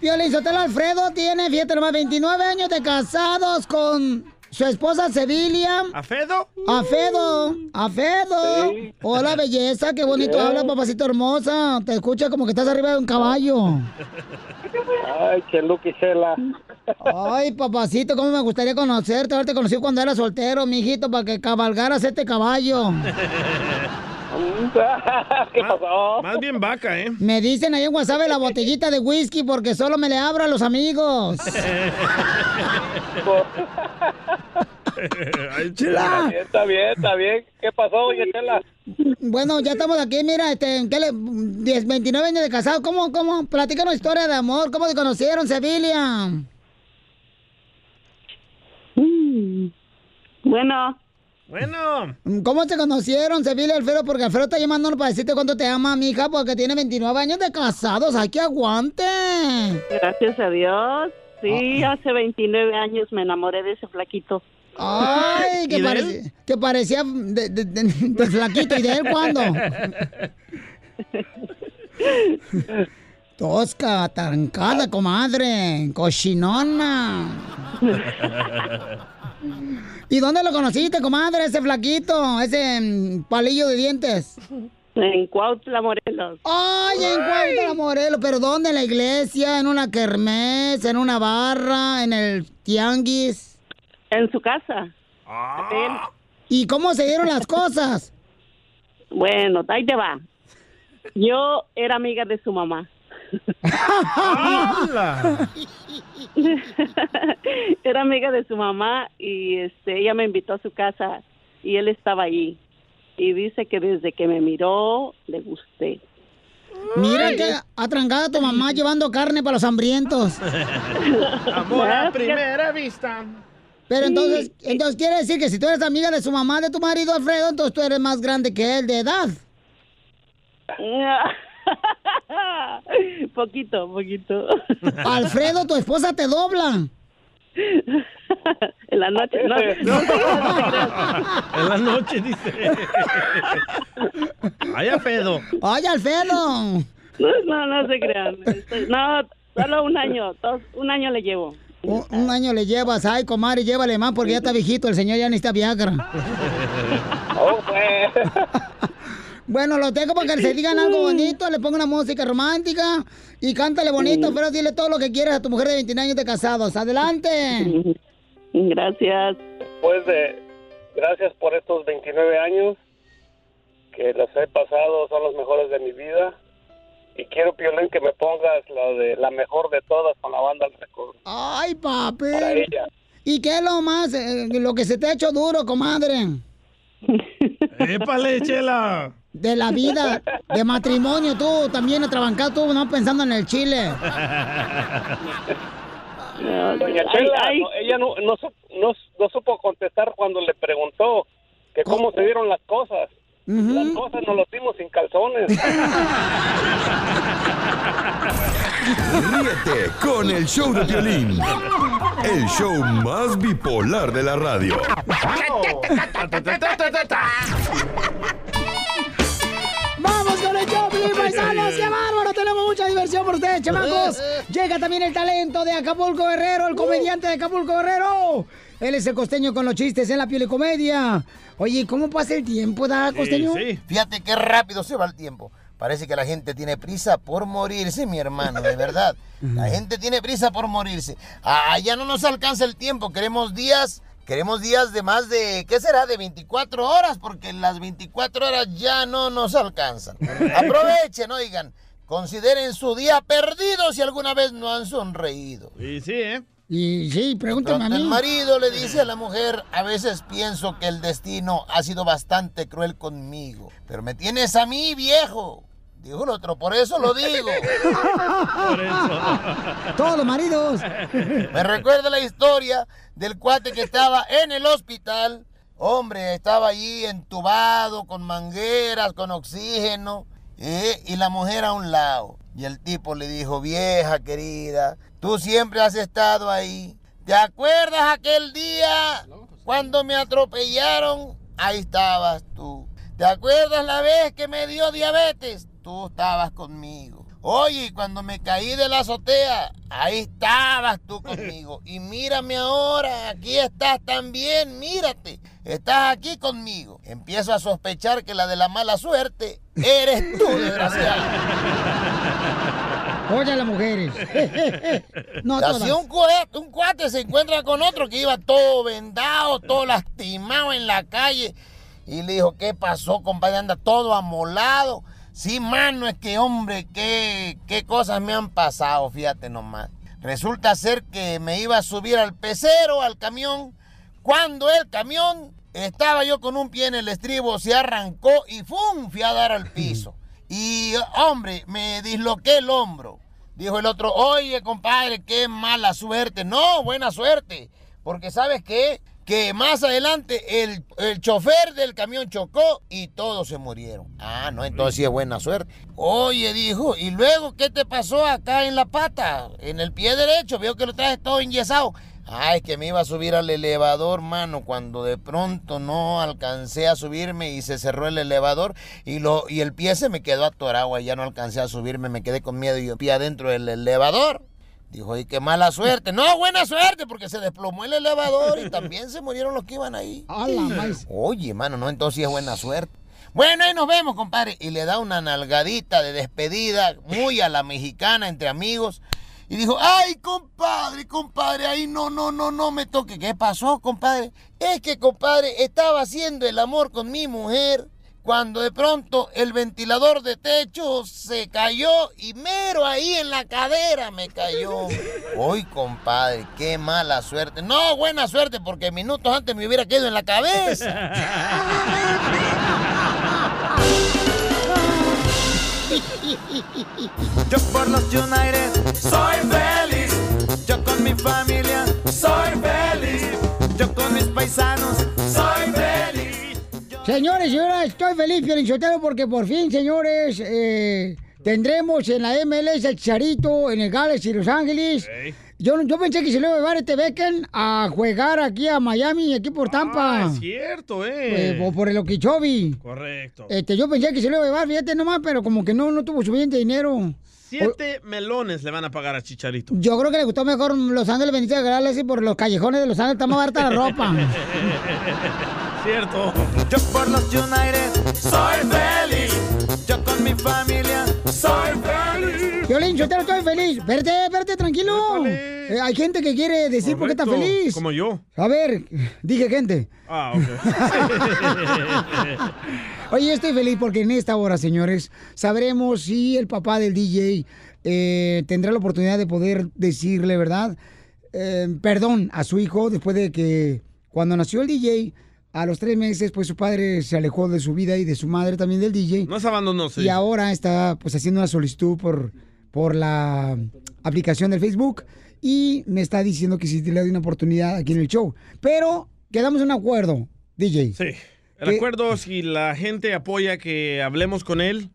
Violín Sotelo Alfredo tiene, fíjate nomás, 29 años de casados con su esposa Sevilia. ¿A Fedo? A Fedo, a Fedo. Sí. Hola, belleza, qué bonito Bien. habla, papacito hermosa. Te escucha como que estás arriba de un caballo. Ay, que Lucky Chela. Ay, papacito, cómo me gustaría conocerte, haberte conocido cuando era soltero, mijito, para que cabalgaras este caballo. ¿Qué pasó? Más bien vaca, ¿eh? Me dicen ahí en WhatsApp la botellita de whisky porque solo me le abro a los amigos. Ay, Chela. Está bien, está bien, está bien. ¿Qué pasó, doña Chela? Bueno, ya estamos aquí, mira, este, ¿en qué le, 10, 29 años de casado, ¿cómo, cómo? Platícanos historia de amor, ¿cómo se conocieron, Sevilla? Bueno. Bueno. ¿Cómo se conocieron, Sevilla y Alfredo? Porque Alfredo está llamándonos para decirte cuánto te ama, mija, porque tiene 29 años de casados, ¡ay, que aguante! Gracias a Dios. Sí, hace 29 años me enamoré de ese flaquito. Ay, que, ¿Y de parece- que parecía de, de- de- de flaquito. ¿Y de él cuándo? Tosca, atancada, comadre. Cochinona. ¿Y dónde lo conociste, comadre, ese flaquito? Ese mm, palillo de dientes. En Cuautla, Morelos. Ay, en Cuautla, Morelos. ¿Pero dónde? ¿En la iglesia? ¿En una kermés? ¿En una barra? ¿En el tianguis? En su casa. ¿Y cómo se dieron las cosas? Bueno, ahí te va. Yo era amiga de su mamá. era amiga de su mamá y este ella me invitó a su casa y él estaba allí. Y dice que desde que me miró le gusté. Mira que atrancada tu mamá llevando carne para los hambrientos. Amor a primera vista. Pero entonces, entonces quiere decir que si tú eres amiga de su mamá, de tu marido Alfredo, entonces tú eres más grande que él de edad. poquito, poquito. Alfredo, tu esposa te dobla. En la noche, no. En la noche, dice. Ay, a Fedo. Ay, Alfredo. No, no se crean. No, solo un año, dos, un año le llevo. Un, un año le llevas, ay, comadre, llévale más porque ya está viejito, el señor ya necesita Viagra. Bueno, lo tengo para que se digan algo bonito, le ponga una música romántica y cántale bonito, pero dile todo lo que quieras a tu mujer de 29 años de casados. ¡Adelante! Gracias. Después de... Gracias por estos 29 años que los he pasado, son los mejores de mi vida. Y quiero, Piolín, que me pongas la de la mejor de todas con la banda del Recodo. Ay, papi. Para ella. ¿Y qué es lo más, eh, lo que se te ha hecho duro, comadre? ¡Épale, chela! De la vida, de matrimonio, tú también atrabancado, tú no pensando en el chile. Doña Chela, no, ella no, no- no supo contestar cuando le preguntó que cómo se dieron las cosas. Las cosas nos las dimos sin calzones. Ríete con el show de violín. El show más bipolar de la radio. ¡Vamos con el Choplin, paisanos! ¡Qué bárbaro! Tenemos mucha diversión por ustedes, chamacos. Llega también el talento de Acapulco Guerrero, el comediante de Acapulco Guerrero. Él es el costeño con los chistes en la piel y comedia. Oye, ¿cómo pasa el tiempo, da, costeño? Fíjate qué rápido se va el tiempo. Parece que la gente tiene prisa por morirse, mi hermano, de verdad. La gente tiene prisa por morirse. Ah, ya no nos alcanza el tiempo. Queremos días, queremos días de más de, ¿qué será? De 24 horas, porque las 24 horas ya no nos alcanzan. Aprovechen, oigan. Consideren su día perdido si alguna vez no han sonreído. Y sí, ¿eh? Y sí, pregúntame a mí. El marido le dice a la mujer, a veces pienso que el destino ha sido bastante cruel conmigo, pero me tienes a mí viejo. Dijo el otro, por eso lo digo. Por eso. Todos los maridos. Me recuerda la historia del cuate que estaba en el hospital. Hombre, estaba allí entubado, con mangueras, con oxígeno, ¿eh? y la mujer a un lado. Y el tipo le dijo, vieja querida, tú siempre has estado ahí. ¿Te acuerdas aquel día cuando me atropellaron? Ahí estabas tú. ¿Te acuerdas la vez que me dio diabetes? Tú estabas conmigo. Oye, cuando me caí de la azotea, ahí estabas tú conmigo. Y mírame ahora, aquí estás también, mírate. Estás aquí conmigo. Empiezo a sospechar que la de la mala suerte eres tú, desgraciado. Oye, las mujeres. no todas. un, cuate, un cuate se encuentra con otro que iba todo vendado, todo lastimado en la calle. Y le dijo, ¿qué pasó, compadre? Anda todo amolado. Sí, mano, es que, hombre, qué, qué cosas me han pasado, fíjate nomás. Resulta ser que me iba a subir al pecero, al camión, cuando el camión estaba yo con un pie en el estribo, se arrancó y ¡fum! fui a dar al piso. Y, hombre, me disloqué el hombro. Dijo el otro, oye, compadre, qué mala suerte. No, buena suerte. Porque ¿sabes qué? Que más adelante el, el chofer del camión chocó y todos se murieron. Ah, no, entonces sí es buena suerte. Oye, dijo, ¿y luego qué te pasó acá en la pata? En el pie derecho, veo que lo traes todo enyesado. Ah, es que me iba a subir al elevador, mano, cuando de pronto no alcancé a subirme y se cerró el elevador y, lo, y el pie se me quedó atorado, y ya no alcancé a subirme, me quedé con miedo y yo pie adentro del elevador. Dijo, y qué mala suerte. No, buena suerte, porque se desplomó el elevador y también se murieron los que iban ahí. Oye, mano, no, entonces sí es buena suerte. Bueno, ahí nos vemos, compadre. Y le da una nalgadita de despedida, muy a la mexicana, entre amigos. Y dijo, ay, compadre, compadre, ahí no, no, no, no me toque. ¿Qué pasó, compadre? Es que, compadre, estaba haciendo el amor con mi mujer cuando de pronto el ventilador de techo se cayó y mero ahí en la cadera me cayó. Uy, compadre, qué mala suerte. No, buena suerte, porque minutos antes me hubiera quedado en la cabeza. Yo por los United soy feliz. Yo con mi familia soy feliz. Yo con mis paisanos soy feliz. Señores, señoras, estoy feliz, Piolinchotero, porque por fin, señores, eh, tendremos en la MLS el Chicharito en el Galaxy Los Ángeles. Yo, yo pensé que se le iba a llevar este Beckham a jugar aquí a Miami, aquí por Tampa. Ah, es cierto, Eh, eh. por- por el Okeechobee. Correcto. Este, yo pensé que se lo iba a llevar, fíjate nomás, pero como que no, no tuvo suficiente dinero. Siete melones le van a pagar a Chicharito. Yo creo que le gustó mejor Los Ángeles Benito de Galaxy por los callejones de Los Ángeles, está más barata la ropa. Cierto. Yo por los United soy feliz. Yo con mi familia soy feliz. Violín, yo te estoy feliz. Espérate, espérate, tranquilo. Eh, hay gente que quiere decir por qué está feliz. Como yo. A ver, dije gente. Ah, ok. Oye, yo estoy feliz porque en esta hora, señores, sabremos si el papá del DJ eh, tendrá la oportunidad de poder decirle, ¿verdad? Eh, perdón a su hijo después de que cuando nació el DJ, a los tres meses, pues su padre se alejó de su vida y de su madre también del DJ. No se abandonó, sí. Y ahora está pues haciendo una solicitud por, por la aplicación del Facebook y me está diciendo que si le doy una oportunidad aquí en el show. Pero quedamos en un acuerdo, DJ. Sí. El acuerdo, si la gente apoya que hablemos con él,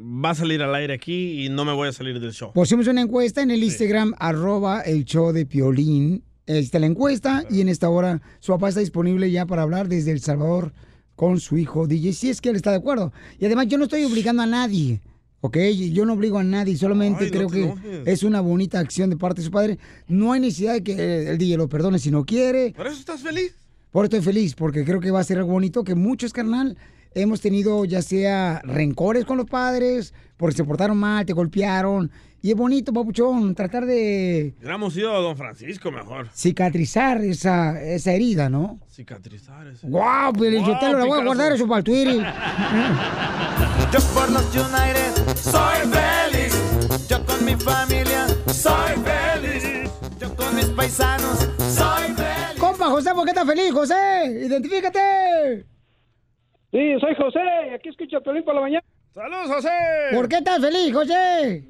va a salir al aire aquí y no me voy a salir del show. Pusimos una encuesta en el Instagram, arroba el show de Piolín. Está la encuesta y en esta hora su papá está disponible ya para hablar desde El Salvador con su hijo DJ, si es que él está de acuerdo. Y además yo no estoy obligando a nadie, ¿ok? Yo no obligo a nadie, solamente Ay, creo que enojes. es una bonita acción de parte de su padre. No hay necesidad de que el DJ lo perdone si no quiere. ¿Por eso estás feliz? Por eso estoy feliz, porque creo que va a ser algo bonito, que muchos, carnal, hemos tenido ya sea rencores con los padres, porque se portaron mal, te golpearon. Y es bonito, papuchón, tratar de Hubiéramos ido a Don Francisco mejor. cicatrizar esa, esa herida, ¿no? Cicatrizar ese. ¡Guau! Pero yo te lo voy a guardar eso para el Twitter. Yo por los United soy feliz. Yo con mi familia soy feliz. Yo con mis paisanos soy feliz. Compa, José, ¿por qué estás feliz, José? Identifícate. Sí, soy José, y aquí escucho a Piolín por la mañana. ¡Saludos, José! ¿Por qué estás feliz, José?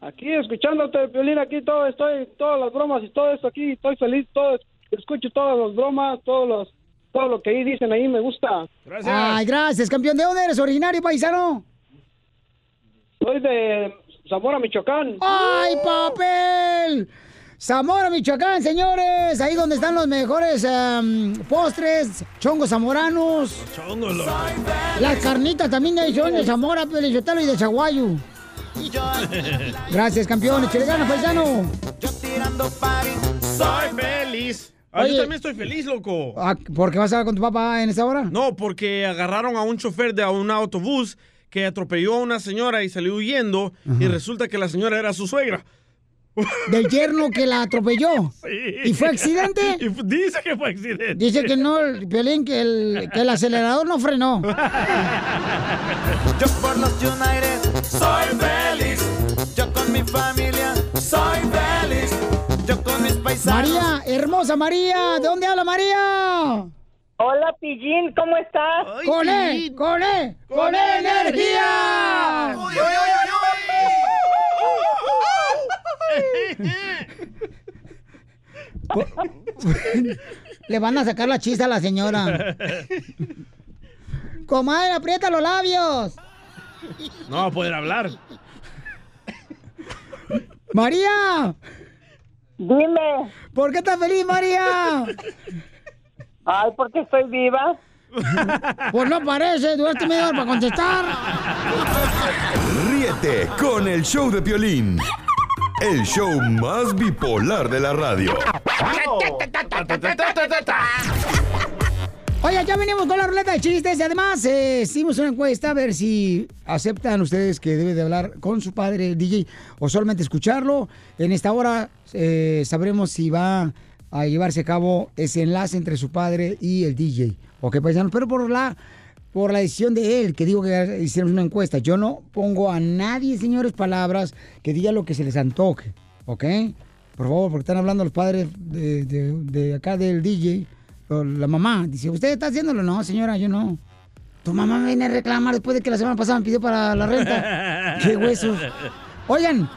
Aquí escuchándote, Piolín, aquí todo, estoy, todas las bromas y todo esto aquí, estoy feliz, todo, escucho todas las bromas, todos los, todo lo que ahí dicen ahí me gusta. Ay, gracias, campeón. ¿De dónde eres originario, paisano? Soy de Zamora, Michoacán. ¡Ay, papel! Zamora, Michoacán, señores. Ahí donde están los mejores em, postres, chongos zamoranos. Chongos, loco. Las carnitas también ahí son de Zamora, Pelizotelo y de Chaguayo. Gracias, campeón. Échale ganas, paisano. Soy feliz. Ah, Oye. yo también estoy feliz, loco. Ah, ¿Por qué vas a hablar con tu papá en esa hora? No, porque agarraron a un chofer de un autobús que atropelló a una señora y salió huyendo y resulta que la señora era su suegra. Del yerno que la atropelló. ¿Y fue accidente? Y dice que fue accidente. Dice que no, el Piolín, que el, que el acelerador no frenó. Yo por los United soy feliz. Yo con mi familia soy feliz. Yo con mis paisanos. María, hermosa María, ¿de dónde habla María? Hola, Pillín, ¿cómo estás? ¡Con él! ¡Con él! ¡Con él, energía! Le van a sacar la chista a la señora. Comadre, aprieta los labios. No va a poder hablar. María. Dime. ¿Por qué estás feliz, María? Ay, porque estoy viva. Pues no parece, duraste media hora para contestar. Ríete con el show de Piolín. El show más bipolar de la radio. Oye, ya venimos con la ruleta de chistes y además eh, hicimos una encuesta a ver si aceptan ustedes que debe de hablar con su padre, el DJ, o solamente escucharlo. En esta hora eh, sabremos si va a llevarse a cabo ese enlace entre su padre y el DJ. Ok, paisanos, pero por la, por la decisión de él, que digo que hicieron una encuesta. Yo no pongo a nadie, señores, palabras que diga lo que se les antoje. ¿Ok? Por favor, porque están hablando los padres de, de- de acá del DJ. o La mamá dice, ¿usted está haciéndolo? No, señora, yo no. Tu mamá me viene a reclamar después de que la semana pasada me pidió para la renta. ¡Qué huesos! Oigan,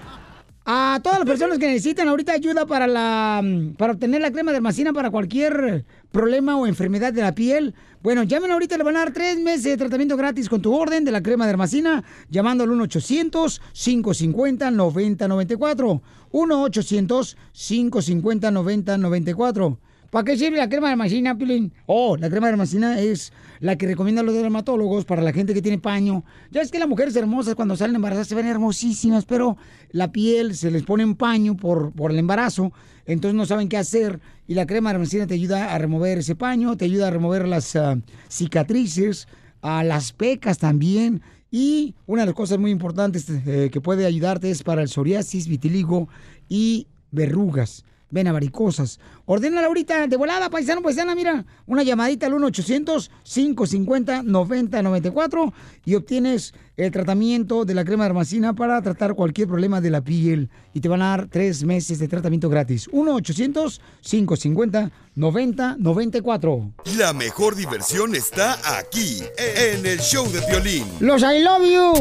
a todas las personas que necesitan ahorita ayuda para la para obtener la crema de dermacina para cualquier problema o enfermedad de la piel, bueno, llamen ahorita, le van a dar tres meses de tratamiento gratis con tu orden de la crema de dermacina, llamando al 1-800-550-9094. 1-800-550-9094. ¿Para qué sirve la crema de dermacina, Pilín? Oh, la crema de dermacina es la que recomiendan los dermatólogos para la gente que tiene paño. Ya es que las mujeres hermosas cuando salen embarazadas se ven hermosísimas, pero la piel se les pone en paño por, por el embarazo, entonces no saben qué hacer. Y la crema de dermacina te ayuda a remover ese paño, te ayuda a remover las ah, cicatrices, a las pecas también. Y una de las cosas muy importantes eh, que puede ayudarte es para el psoriasis, vitiligo y verrugas, venas varicosas. Ordénala ahorita de volada, paisano, paisana, mira, una llamadita al 1-800-550-9094 y obtienes el tratamiento de la crema de armacina para tratar cualquier problema de la piel y te van a dar tres meses de tratamiento gratis. 1-800-550-9094. La mejor diversión está aquí, en el show de Piolín. Los I love you.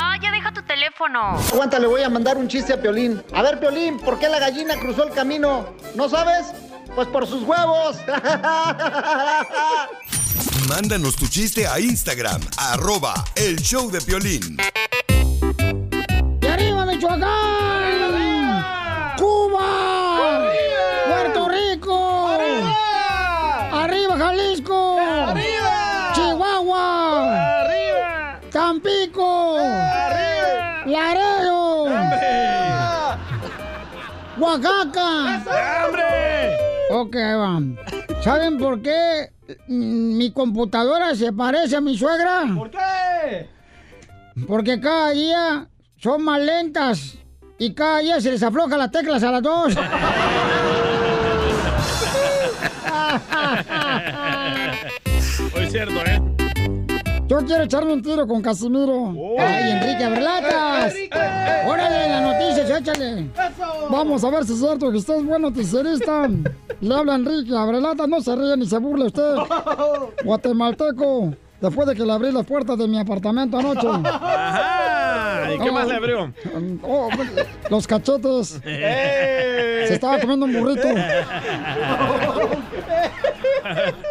Ah, ya deja tu teléfono. Aguanta, le voy a mandar un chiste a Piolín. A ver, Piolín, ¿por qué la gallina cruzó el camino? ¿No sabes? Pues por sus huevos. Mándanos tu chiste a Instagram, arroba el show de Piolín. ¡Y arriba, Michoacán! ¡Oaxaca! ¡Hombre! Ok, ahí va. ¿Saben por qué mi computadora se parece a mi suegra? ¿Por qué? Porque cada día son más lentas y cada día se les afloja las teclas a las dos. Hoy es cierto, ¿eh? Yo quiero echarme un tiro con Casimiro. ¡Ay, Enrique Abrelatas! ¡Órale, las noticias, échale! Vamos a ver si es cierto que usted es buen noticierista. Le habla Enrique Abrelatas, no se ríe ni se burle usted. Guatemalteco, después de que le abrí las puertas de mi apartamento anoche. Ajá. ¿Y qué más le abrió? Oh, los cachetes. ¡Eh! Se estaba comiendo un burrito.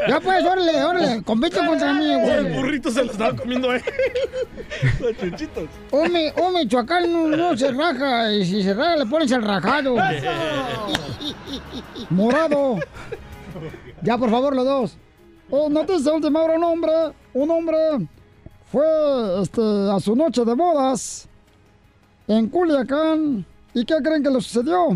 Ya pues, órale, órale, compite contra mí, El güey. burrito se lo estaba comiendo a él. Los chuchitos. Un, mi- un Michoacán no, no se raja, y si se raja le pones el rajado. Morado. Ya, por favor, los dos. Oh, noticia última hora, un hombre, un hombre fue este, a su noche de bodas en Culiacán. ¿Y qué creen que le sucedió?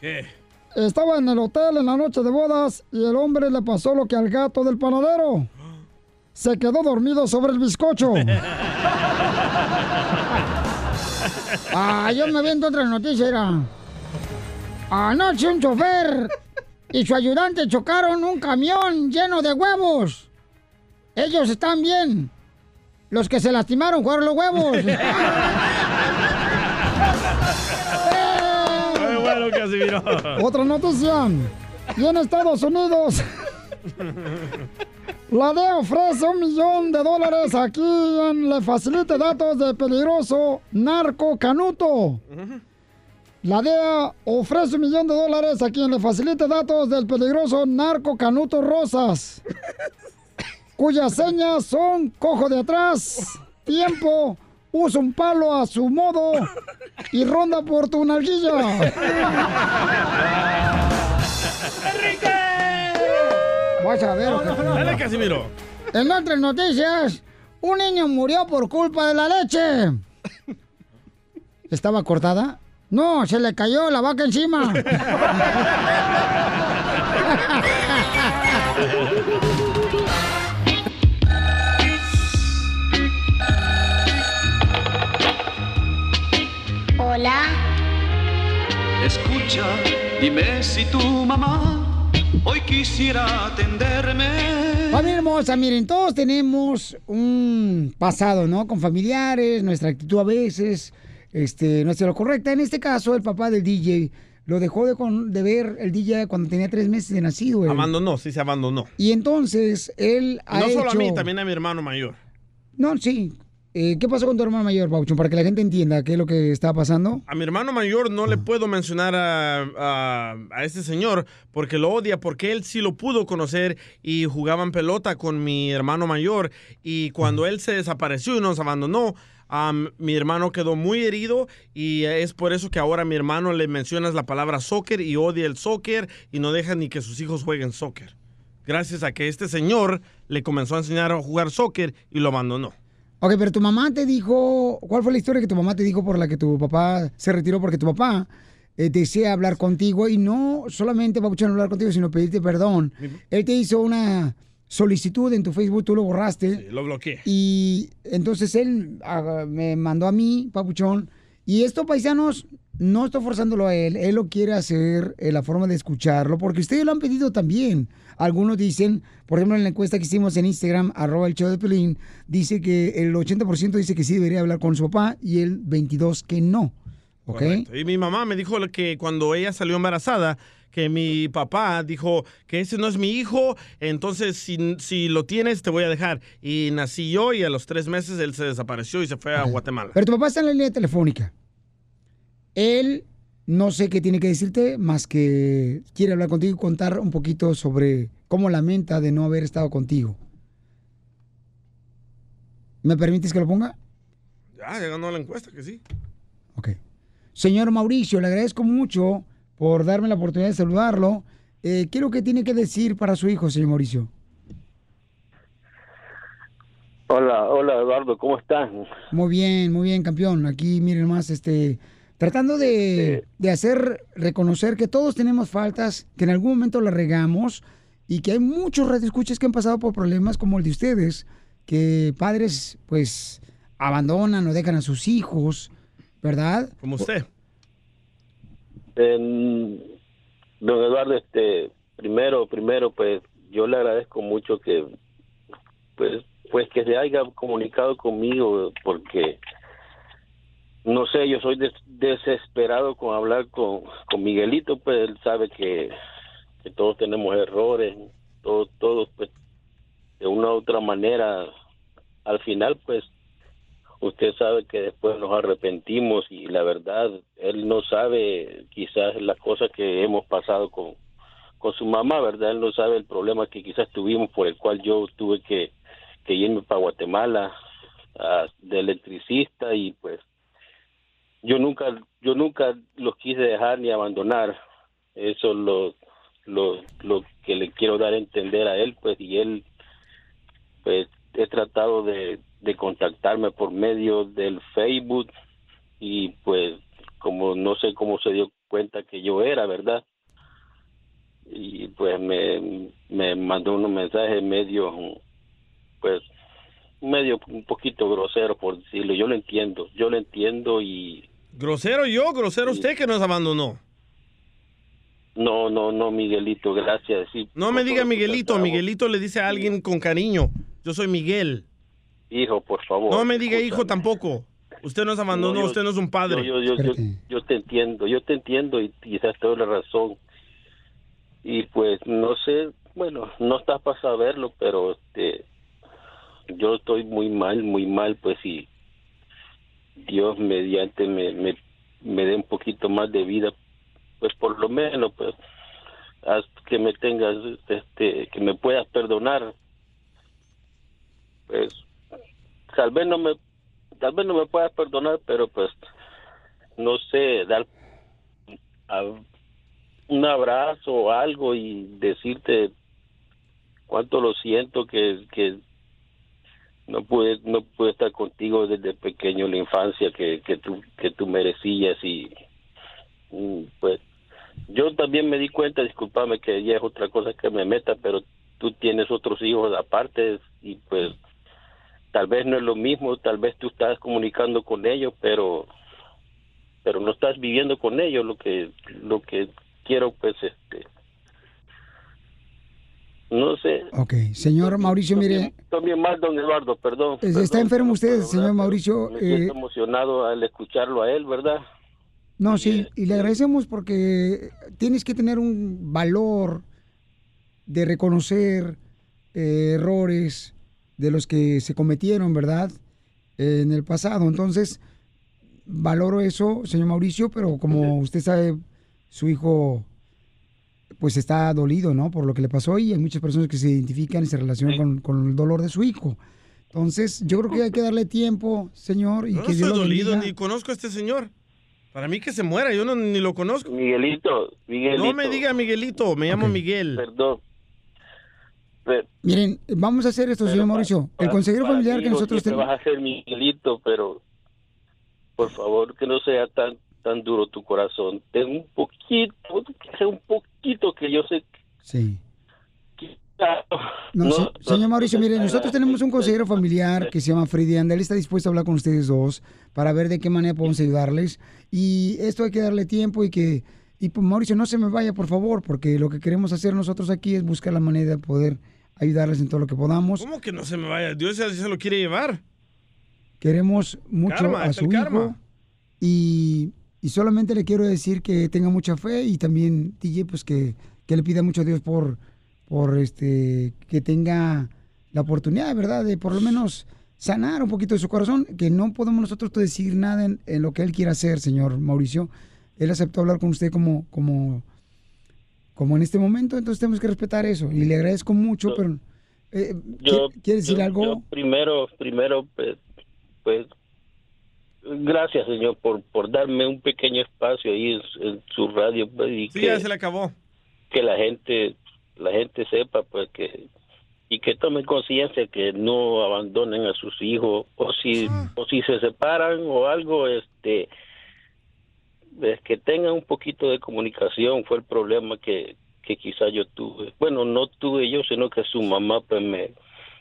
¿Qué? Estaba en el hotel en la noche de bodas y el hombre le pasó lo que al gato del panadero. Se quedó dormido sobre el bizcocho. Ah, yo me viendo otra noticia, era. Anoche un chofer y su ayudante chocaron un camión lleno de huevos. Ellos están bien. Los que se lastimaron fueron los huevos. Otra noticia. Y en Estados Unidos, la DEA ofrece un millón de dólares a quien le facilite datos de peligroso narco canuto. La DEA ofrece un millón de dólares a quien le facilite datos del peligroso narco canuto Rosas, cuyas señas son cojo de atrás, tiempo, usa un palo a su modo y ronda por tu nalguilla. ¡Enrique! Vas a ver. Dale, Casimiro. En otras noticias, un niño murió por culpa de la leche. ¿Estaba cortada? No, se le cayó la vaca encima. Escucha, dime si tu mamá hoy quisiera atenderme. Familia hermosa, miren, todos tenemos un pasado, ¿no? Con familiares, nuestra actitud a veces, este, no es lo correcta. En este caso, el papá del DJ lo dejó de, con- de ver el DJ cuando tenía tres meses de nacido. Abandonó, sí se abandonó. Y entonces él ha no solo a mí, también a mi hermano mayor. No, sí. Eh, ¿Qué pasó con tu hermano mayor, Paucho? Para que la gente entienda qué es lo que está pasando. A mi hermano mayor no le puedo mencionar a, a, a este señor porque lo odia, porque él sí lo pudo conocer y jugaban pelota con mi hermano mayor. Y cuando él se desapareció y nos abandonó, am, mi hermano quedó muy herido y es por eso que ahora a mi hermano le mencionas la palabra soccer y odia el soccer y no deja ni que sus hijos jueguen soccer. Gracias a que este señor le comenzó a enseñar a jugar soccer y lo abandonó. Ok, pero tu mamá te dijo, ¿cuál fue la historia que tu mamá te dijo por la que tu papá se retiró? Porque tu papá eh, desea hablar contigo y no solamente Papuchón hablar contigo, sino pedirte perdón. Él te hizo una solicitud en tu Facebook, tú lo borraste. Lo bloqueé. Y entonces él ah, me mandó a mí, Papuchón. Y esto, paisanos, no estoy forzándolo a él. Él lo quiere hacer, eh, la forma de escucharlo, porque ustedes lo han pedido también. Algunos dicen, por ejemplo, en la encuesta que hicimos en Instagram, arroba el show de Pelín, dice que el 80% dice que sí debería hablar con su papá y el 22% que no. ¿Ok? Correcto. Y mi mamá me dijo que cuando ella salió embarazada, que mi papá dijo que ese no es mi hijo, entonces si, si lo tienes te voy a dejar. Y nací yo y a los tres meses él se desapareció y se fue a Guatemala. Pero tu papá está en la línea telefónica. Él no sé qué tiene que decirte, más que quiere hablar contigo y contar un poquito sobre cómo lamenta de no haber estado contigo. ¿Me permites que lo ponga? Ya, ya ganó la encuesta, que sí. Señor Mauricio, le agradezco mucho por darme la oportunidad de saludarlo. Eh, ¿Qué es lo que tiene que decir para su hijo, señor Mauricio? Hola, hola Eduardo, ¿cómo estás? Muy bien, muy bien, campeón. Aquí, miren más, este, tratando de, de hacer reconocer que todos tenemos faltas, que en algún momento las regamos y que hay muchos radioescuchas que han pasado por problemas como el de ustedes, que padres, pues, abandonan o dejan a sus hijos, ¿verdad? Como usted. Em, don Eduardo, este, primero, primero, pues yo le agradezco mucho que, pues, pues que se haya comunicado conmigo, porque no sé, yo soy des- desesperado con hablar con, con Miguelito, pues él sabe que, que todos tenemos errores, todos, todos, pues, de una u otra manera, al final, pues, usted sabe que después nos arrepentimos y la verdad, él no sabe quizás las cosas que hemos pasado con, con su mamá, ¿verdad? Él no sabe el problema que quizás tuvimos por el cual yo tuve que, que irme para Guatemala de electricista y pues yo nunca yo nunca los quise dejar ni abandonar eso es lo, lo lo que le quiero dar a entender a él pues y él pues he tratado de, de contactarme por medio del Facebook y pues como no sé cómo se dio cuenta que yo era, ¿verdad? Y pues me, me mandó unos mensajes medio, pues, medio un poquito grosero por decirlo. Yo lo entiendo, yo lo entiendo y ¿Grosero yo? ¿Grosero usted que nos abandonó? no, no, no, Miguelito, gracias. Sí, No me diga Miguelito. Miguelito le dice a alguien con cariño. Yo soy Miguel. hijo, por favor. No me diga hijo tampoco. Usted nos abandonó, No, yo- usted no es un padre. No, yo, yo, yo, yo te entiendo, yo te entiendo y quizás toda la razón. Y pues no sé, bueno, no está para saberlo, pero este, yo estoy muy mal, muy mal, pues y Dios mediante me, me, me dé un poquito más de vida, pues por lo menos, pues, haz que me tengas, este, que me puedas perdonar. Pues, tal vez no me tal vez no me puedas perdonar, pero pues no sé, dar un abrazo o algo y decirte cuánto lo siento que, que no pude no pude estar contigo desde pequeño la infancia que, que tú que tú merecías y mm, pues yo también me di cuenta, discúlpame que ya es otra cosa que me meta, pero tú tienes otros hijos aparte y pues tal vez no es lo mismo, tal vez tú estás comunicando con ellos, pero pero no estás viviendo con ellos lo que lo que quiero pues este no sé Ok, señor Mauricio, mire, también mal don Eduardo perdón, está perdón, enfermo usted, señor. Mauricio. me eh, emocionado al escucharlo a él verdad No, sí, y le agradecemos porque tienes que tener un valor de reconocer eh, errores de los que se cometieron, ¿verdad? en el pasado. Entonces, valoro eso, señor Mauricio, pero como usted sabe, su hijo pues está dolido, ¿no? Por lo que le pasó y hay muchas personas que se identifican y se relacionan con, con el dolor de su hijo. Entonces, yo creo que hay que darle tiempo, señor, y no que Dios estoy lo dolido, bendiga. ni conozco a este señor. Para mí que se muera, yo no, ni lo conozco. Miguelito, Miguelito. No me diga Miguelito, me llamo Miguel. Perdón. Miren, vamos a hacer esto, señor Mauricio. El consejero familiar que no nosotros tenemos... vas a ser Miguelito, pero por favor que no sea tan tan duro tu corazón. Ten un poquito, un poquito que yo sé. Sí. No, no, se- no, señor Mauricio, mire, no, nosotros no, tenemos un consejero familiar que se llama Freddy Anda. Él está dispuesto a hablar con ustedes dos para ver de qué manera podemos ayudarles. Y esto hay que darle tiempo y que... Y pues, Mauricio, no se me vaya, por favor, porque lo que queremos hacer nosotros aquí es buscar la manera de poder ayudarles en todo lo que podamos. ¿Cómo que no se me vaya? Dios ya se lo quiere llevar. Queremos mucho Karma, a su hijo karma. y, y solamente le quiero decir que tenga mucha fe y también DJ pues que, que le pida mucho a Dios por, por este que tenga la oportunidad, ¿verdad? De por lo menos sanar un poquito de su corazón, que no podemos nosotros decir nada en, en lo que él quiera hacer, señor Mauricio. Él aceptó hablar con usted como, como, como en este momento, entonces tenemos que respetar eso. Y le agradezco mucho, pero eh, Yo, ¿quiere- ¿quiere decir yo- algo? primero, primero, pues, pues, gracias, señor, por, por darme un pequeño espacio ahí en, en su radio pues, y Sí, que, ya se le acabó. que la gente, la gente sepa, pues, que y que tomen conciencia que no abandonen a sus hijos o si o si se separan o algo, este, es que tengan un poquito de comunicación fue el problema que que quizá yo tuve. Bueno, no tuve yo, sino que su mamá pues me,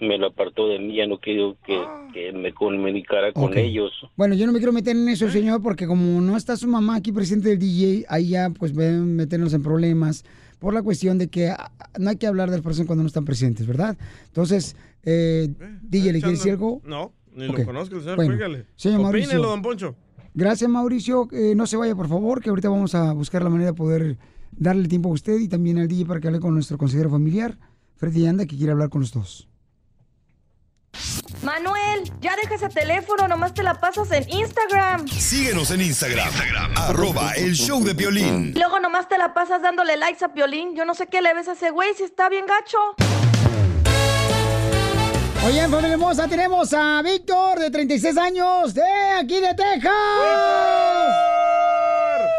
me lo apartó de mí, ya no quiero que, que me comunicara con ellos. Bueno, yo no me quiero meter en eso, señor, porque como no está su mamá aquí presente del DJ, ahí ya pues ven meternos en problemas por la cuestión de que ah, no hay que hablar de las personas cuando no están presentes, ¿verdad? Entonces, eh, DJ, ¿le quiere decir algo? No, ni lo conozco, señor. Bueno, Cuélgale. señor Opínelo, Mauricio. don Poncho. Gracias, Mauricio. Eh, no se vaya, por favor, que ahorita vamos a buscar la manera de poder darle tiempo a usted y también al DJ para que hable con nuestro consejero familiar, Freddy Anda, que quiere hablar con los dos. Manuel, ya deja ese teléfono, nomás te la pasas en Instagram. Síguenos en Instagram, arroba el show de violín. Y luego nomás te la pasas dándole likes a Piolín. Yo no sé qué le ves a ese güey si está bien gacho. Oye, familia hermosa, tenemos a Víctor, de 36 años, de aquí de Texas.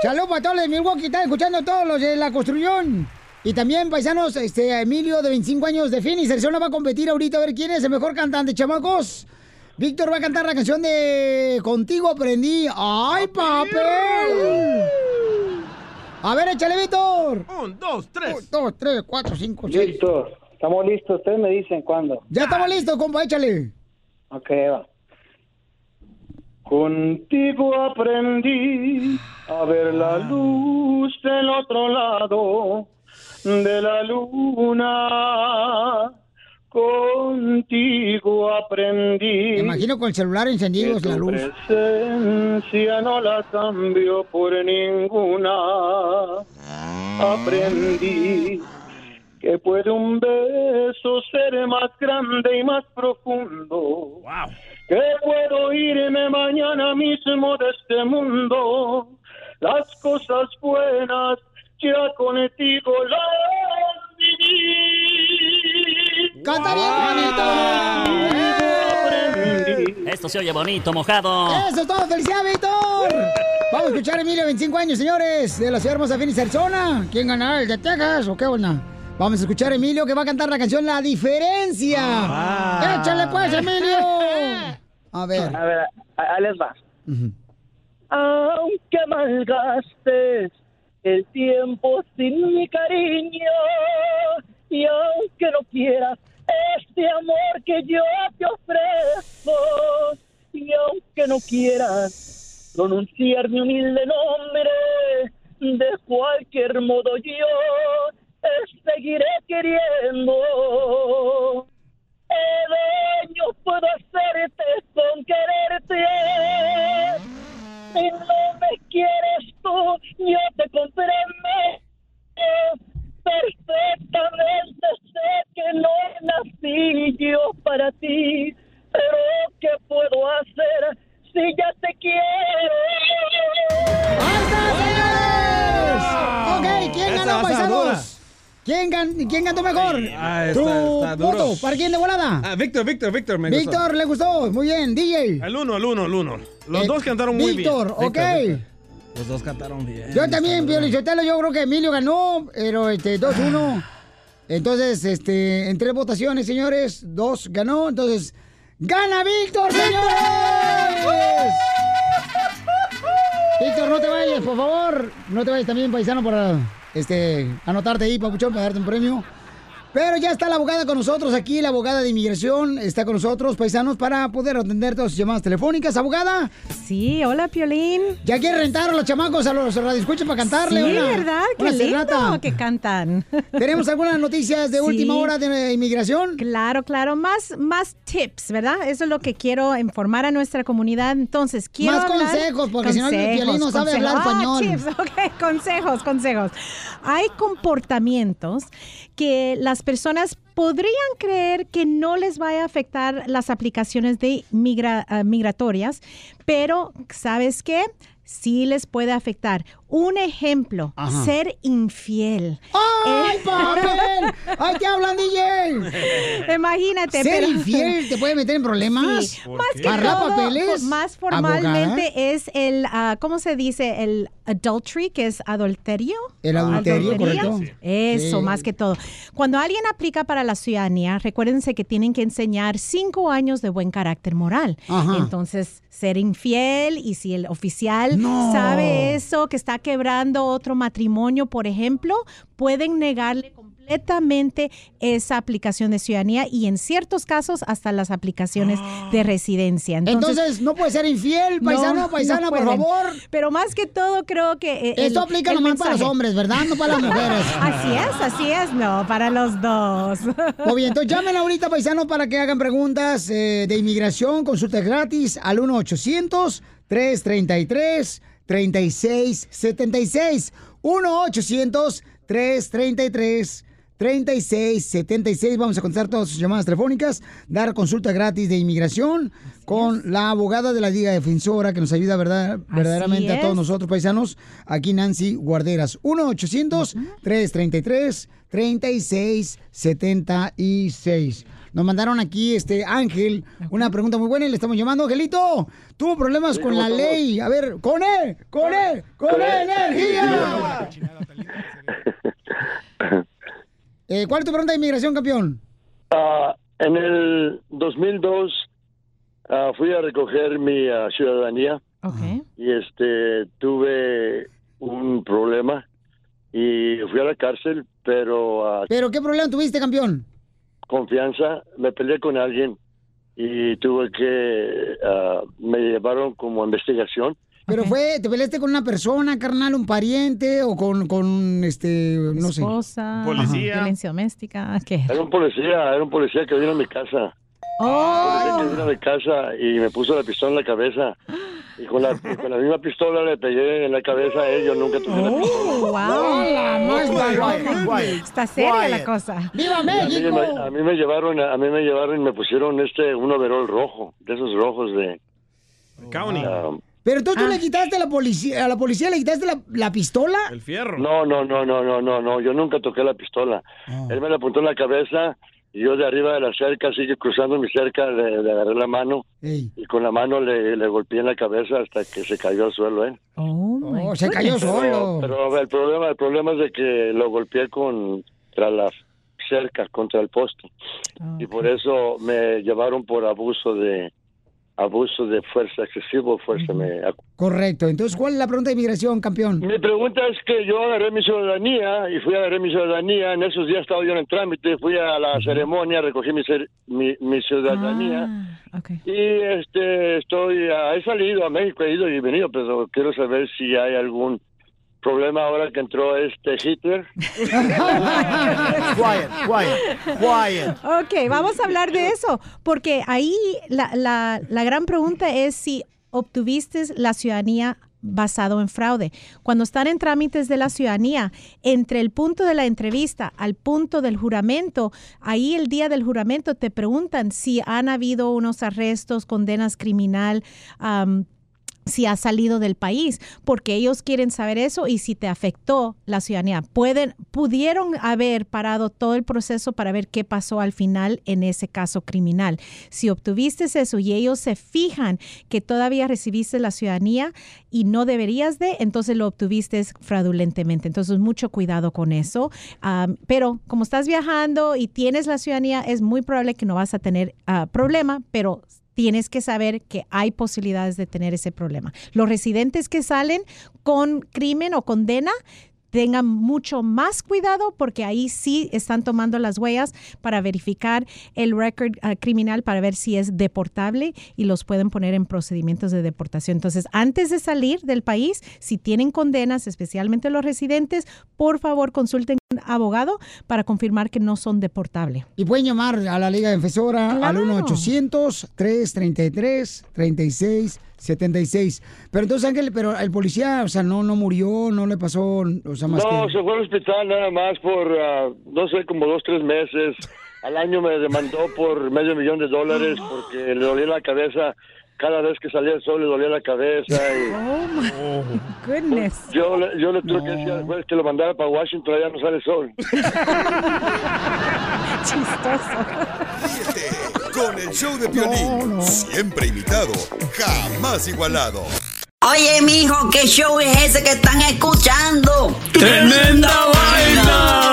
Saludos para todos los de Milwaukee están escuchando todos los de la construcción. Y también, paisanos, este, Emilio, de 25 años, de Phoenix. Arizona va a competir ahorita a ver quién es el mejor cantante, chamacos. Víctor va a cantar la canción de Contigo aprendí. ¡Ay, papel! A ver, échale, Víctor. Un, dos, tres. Un, dos, tres, cuatro, cinco, seis. Listo. Estamos listos. Ustedes me dicen cuándo. Ya estamos listos, compa, échale. Ok, va. Contigo aprendí a ver la luz del otro lado de la luna. Contigo aprendí. Me imagino con el celular encendido que la luz. presencia no la cambio por ninguna. Aprendí que puede un beso ser más grande y más profundo. Que puedo irme mañana mismo de este mundo. Las cosas buenas ya contigo las viví. ¡Canta Esto se oye bonito, mojado. ¡Eso es todo! ¡Felicidades, Víctor! Vamos a escuchar a Emilio, 25 años, señores, de la ciudad hermosa Phoenix, Arizona. ¿Quién ganará? ¿El de Texas o qué onda? Vamos a escuchar a Emilio que va a cantar la canción La Diferencia. Ah. ¡Échale pues, Emilio! A ver. A ver, ahí les va. Aunque malgastes el tiempo sin mi cariño y aunque no quieras este amor que yo te ofrezco y aunque no quieras pronunciar mi humilde nombre de cualquier modo yo te seguiré queriendo ¿Qué daño puedo hacerte con quererte? Si no me quieres tú, yo te comprendo. Perfectamente sé que no nací yo para ti, pero ¿qué puedo hacer si ya te quiero? Ok, ¿quién ganó, paisanos? ¿Quién, gan- ¿Quién cantó mejor? Ah, está- ¿Tu está duro. voto? ¿Para quién de volada? Ah, Víctor, Víctor, Víctor, me gustó. Víctor, ¿le gustó? Muy bien, DJ. El uno, el uno, el uno. Los Eh, dos cantaron muy Víctor, bien. ok. Los dos cantaron bien. Yo también, Piolichotelo, yo creo que Emilio ganó, pero este, 2-1. Entonces, este, en tres votaciones, señores, dos ganó, entonces, ¡gana Víctor, señores! Víctor, no te vayas, por favor. No te vayas también, paisano, para este, anotarte ahí, papuchón, para darte un premio. Pero ya está la abogada con nosotros aquí, la abogada de inmigración está con nosotros, paisanos, para poder atender todas sus llamadas telefónicas. ¿Abogada? Sí, hola, Piolín. ¿Ya quieren rentar a los chamacos a los radioescuchas para cantarle Sí, una, ¿verdad? Qué una lindo serenata? que cantan. ¿Tenemos algunas noticias de Sí. última hora de inmigración? Claro, claro, más, más tips, ¿verdad? Eso es lo que quiero informar a nuestra comunidad. Entonces, quiero Más hablar- consejos, porque si no, Piolín no sabe hablar. Ah, español. tips, ok, consejos, consejos. Hay comportamientos que las personas podrían creer que no les vaya a afectar las aplicaciones de migra- ah, migratorias, pero ¿sabes qué? Sí les puede afectar. Un ejemplo, Ajá. ser infiel. ¡Ay, Eh, papel! ¡Ay, te hablan, DJ! Imagínate. ¿Ser pero- infiel te puede meter en problemas? Sí, más que ¿Agarrar todo, papeles? más ¿Abogada? formalmente es el, ah, ¿cómo se dice? El adultery, que es adulterio. El adulterio, Adultería. correcto. Eso, Sí. más que todo. Cuando alguien aplica para la ciudadanía, recuérdense que tienen que enseñar cinco años de buen carácter moral. Ajá. Entonces, ser infiel y si el oficial No. sabe eso, que está quebrando otro matrimonio, por ejemplo, pueden negarle completamente esa aplicación de ciudadanía y en ciertos casos hasta las aplicaciones de residencia. Entonces, ¿no puede ser infiel, paisano, no, paisana, no por favor? Pero más que todo creo que... eh, Esto el- aplica el nomás para los hombres, ¿verdad? No para las mujeres. Así es, así es, no, para los dos. Muy bien, entonces llamen ahorita, paisanos, para que hagan preguntas eh, de inmigración, consultas gratis al 1-800-333-3676. 1-800-333-3676. Vamos a contestar todas sus llamadas telefónicas, dar consulta gratis de inmigración con la abogada de la Liga Defensora que nos ayuda verdad, verdaderamente a todos nosotros, paisanos. Aquí Nancy Guarderas. 1-800-333-3676. Nos mandaron aquí, este Ángel, una pregunta muy buena y le estamos llamando. Angelito, tuvo problemas con la ley. A ver, con él, con él, con él, energía. Eh, ¿Cuál es tu pregunta de inmigración, campeón? Ah, en el 2002 Ah, fui a recoger mi ah, ciudadanía y este tuve un problema y fui a la cárcel, pero ¿Pero qué problema tuviste, campeón? Confianza me peleé con alguien y tuve que ah, me llevaron como a investigación. Pero fue, ¿te peleaste con una persona, carnal, un pariente o con, con este, no sé? Esposa, Policía. violencia doméstica, ¿qué? Era un policía, era un policía que vino a mi casa. Oh. que vino a mi casa y me puso la pistola en la cabeza. Y con la, y con la misma pistola le pegué en la cabeza a él. Yo nunca tuve la pistola. Oh, wow. Está seria la cosa. ¡Viva A mí, me- a mí me llevaron, a mí me llevaron y me pusieron este un overol rojo, de esos rojos de County. Pero entonces tú Ah. le quitaste a la policía, a la policía le quitaste la, la pistola. El fierro. No, no, no, no, no, no, no. Yo nunca toqué la pistola. Él me la apuntó en la cabeza y yo de arriba de la cerca, sigue cruzando mi cerca, le, le agarré la mano y con la mano le, le golpeé en la cabeza hasta que se cayó al suelo, ¿eh? Oh, se cayó Pero, solo. pero el problema, el problema es de que lo golpeé contra la cerca, contra el poste. Y por eso me llevaron por abuso de abuso de fuerza excesivo, fuerza me Correcto. Entonces, ¿cuál es la pregunta de inmigración, campeón? Mi pregunta es que yo agarré mi ciudadanía y fui a agarrar mi ciudadanía. En esos días estaba yo en el trámite, fui a la ceremonia, recogí mi, cer- mi, mi ciudadanía. Y este, estoy, ah, he salido a México, he ido y venido, pero quiero saber si hay algún problema ahora que entró este Hitler. quiet, quiet, quiet. Ok, vamos a hablar de eso, porque ahí la, la- la gran pregunta es si obtuviste la ciudadanía basado en fraude. Cuando están en trámites de la ciudadanía, entre el punto de la entrevista al punto del juramento, ahí el día del juramento te preguntan si han habido unos arrestos, condenas criminal, am, si has salido del país, porque ellos quieren saber eso y si te afectó la ciudadanía. Pueden, pudieron haber parado todo el proceso para ver qué pasó al final en ese caso criminal. Si obtuviste eso y ellos se fijan que todavía recibiste la ciudadanía y no deberías de, entonces lo obtuviste fraudulentemente. Entonces, mucho cuidado con eso. Pero como estás viajando y tienes la ciudadanía, es muy probable que no vas a tener ah, problema, pero tienes que saber que hay posibilidades de tener ese problema. Los residentes que salen con crimen o condena tengan mucho más cuidado porque ahí sí están tomando las huellas para verificar el récord ah, criminal para ver si es deportable y los pueden poner en procedimientos de deportación. Entonces, antes de salir del país, si tienen condenas, especialmente los residentes, por favor consulten a un abogado para confirmar que no son deportables. Y pueden llamar a la Liga Defensora claro. al 1-800-333-36 76. Pero entonces, Ángel, pero el policía, o sea, no, no murió, no le pasó, o sea, más No, se fue al hospital nada más por, uh, no sé, como dos, tres meses. Al año me demandó por medio millón de dólares porque le dolía la cabeza. Cada vez que salía el sol le dolía la cabeza. Y... Oh, my goodness. Yo, yo le tuve que decir al juez que lo mandara para Washington, allá no sale el sol. Con el show de violín, siempre imitado, jamás igualado. Oye, mijo, ¿qué show es ese que están escuchando? ¡Tremenda vaina!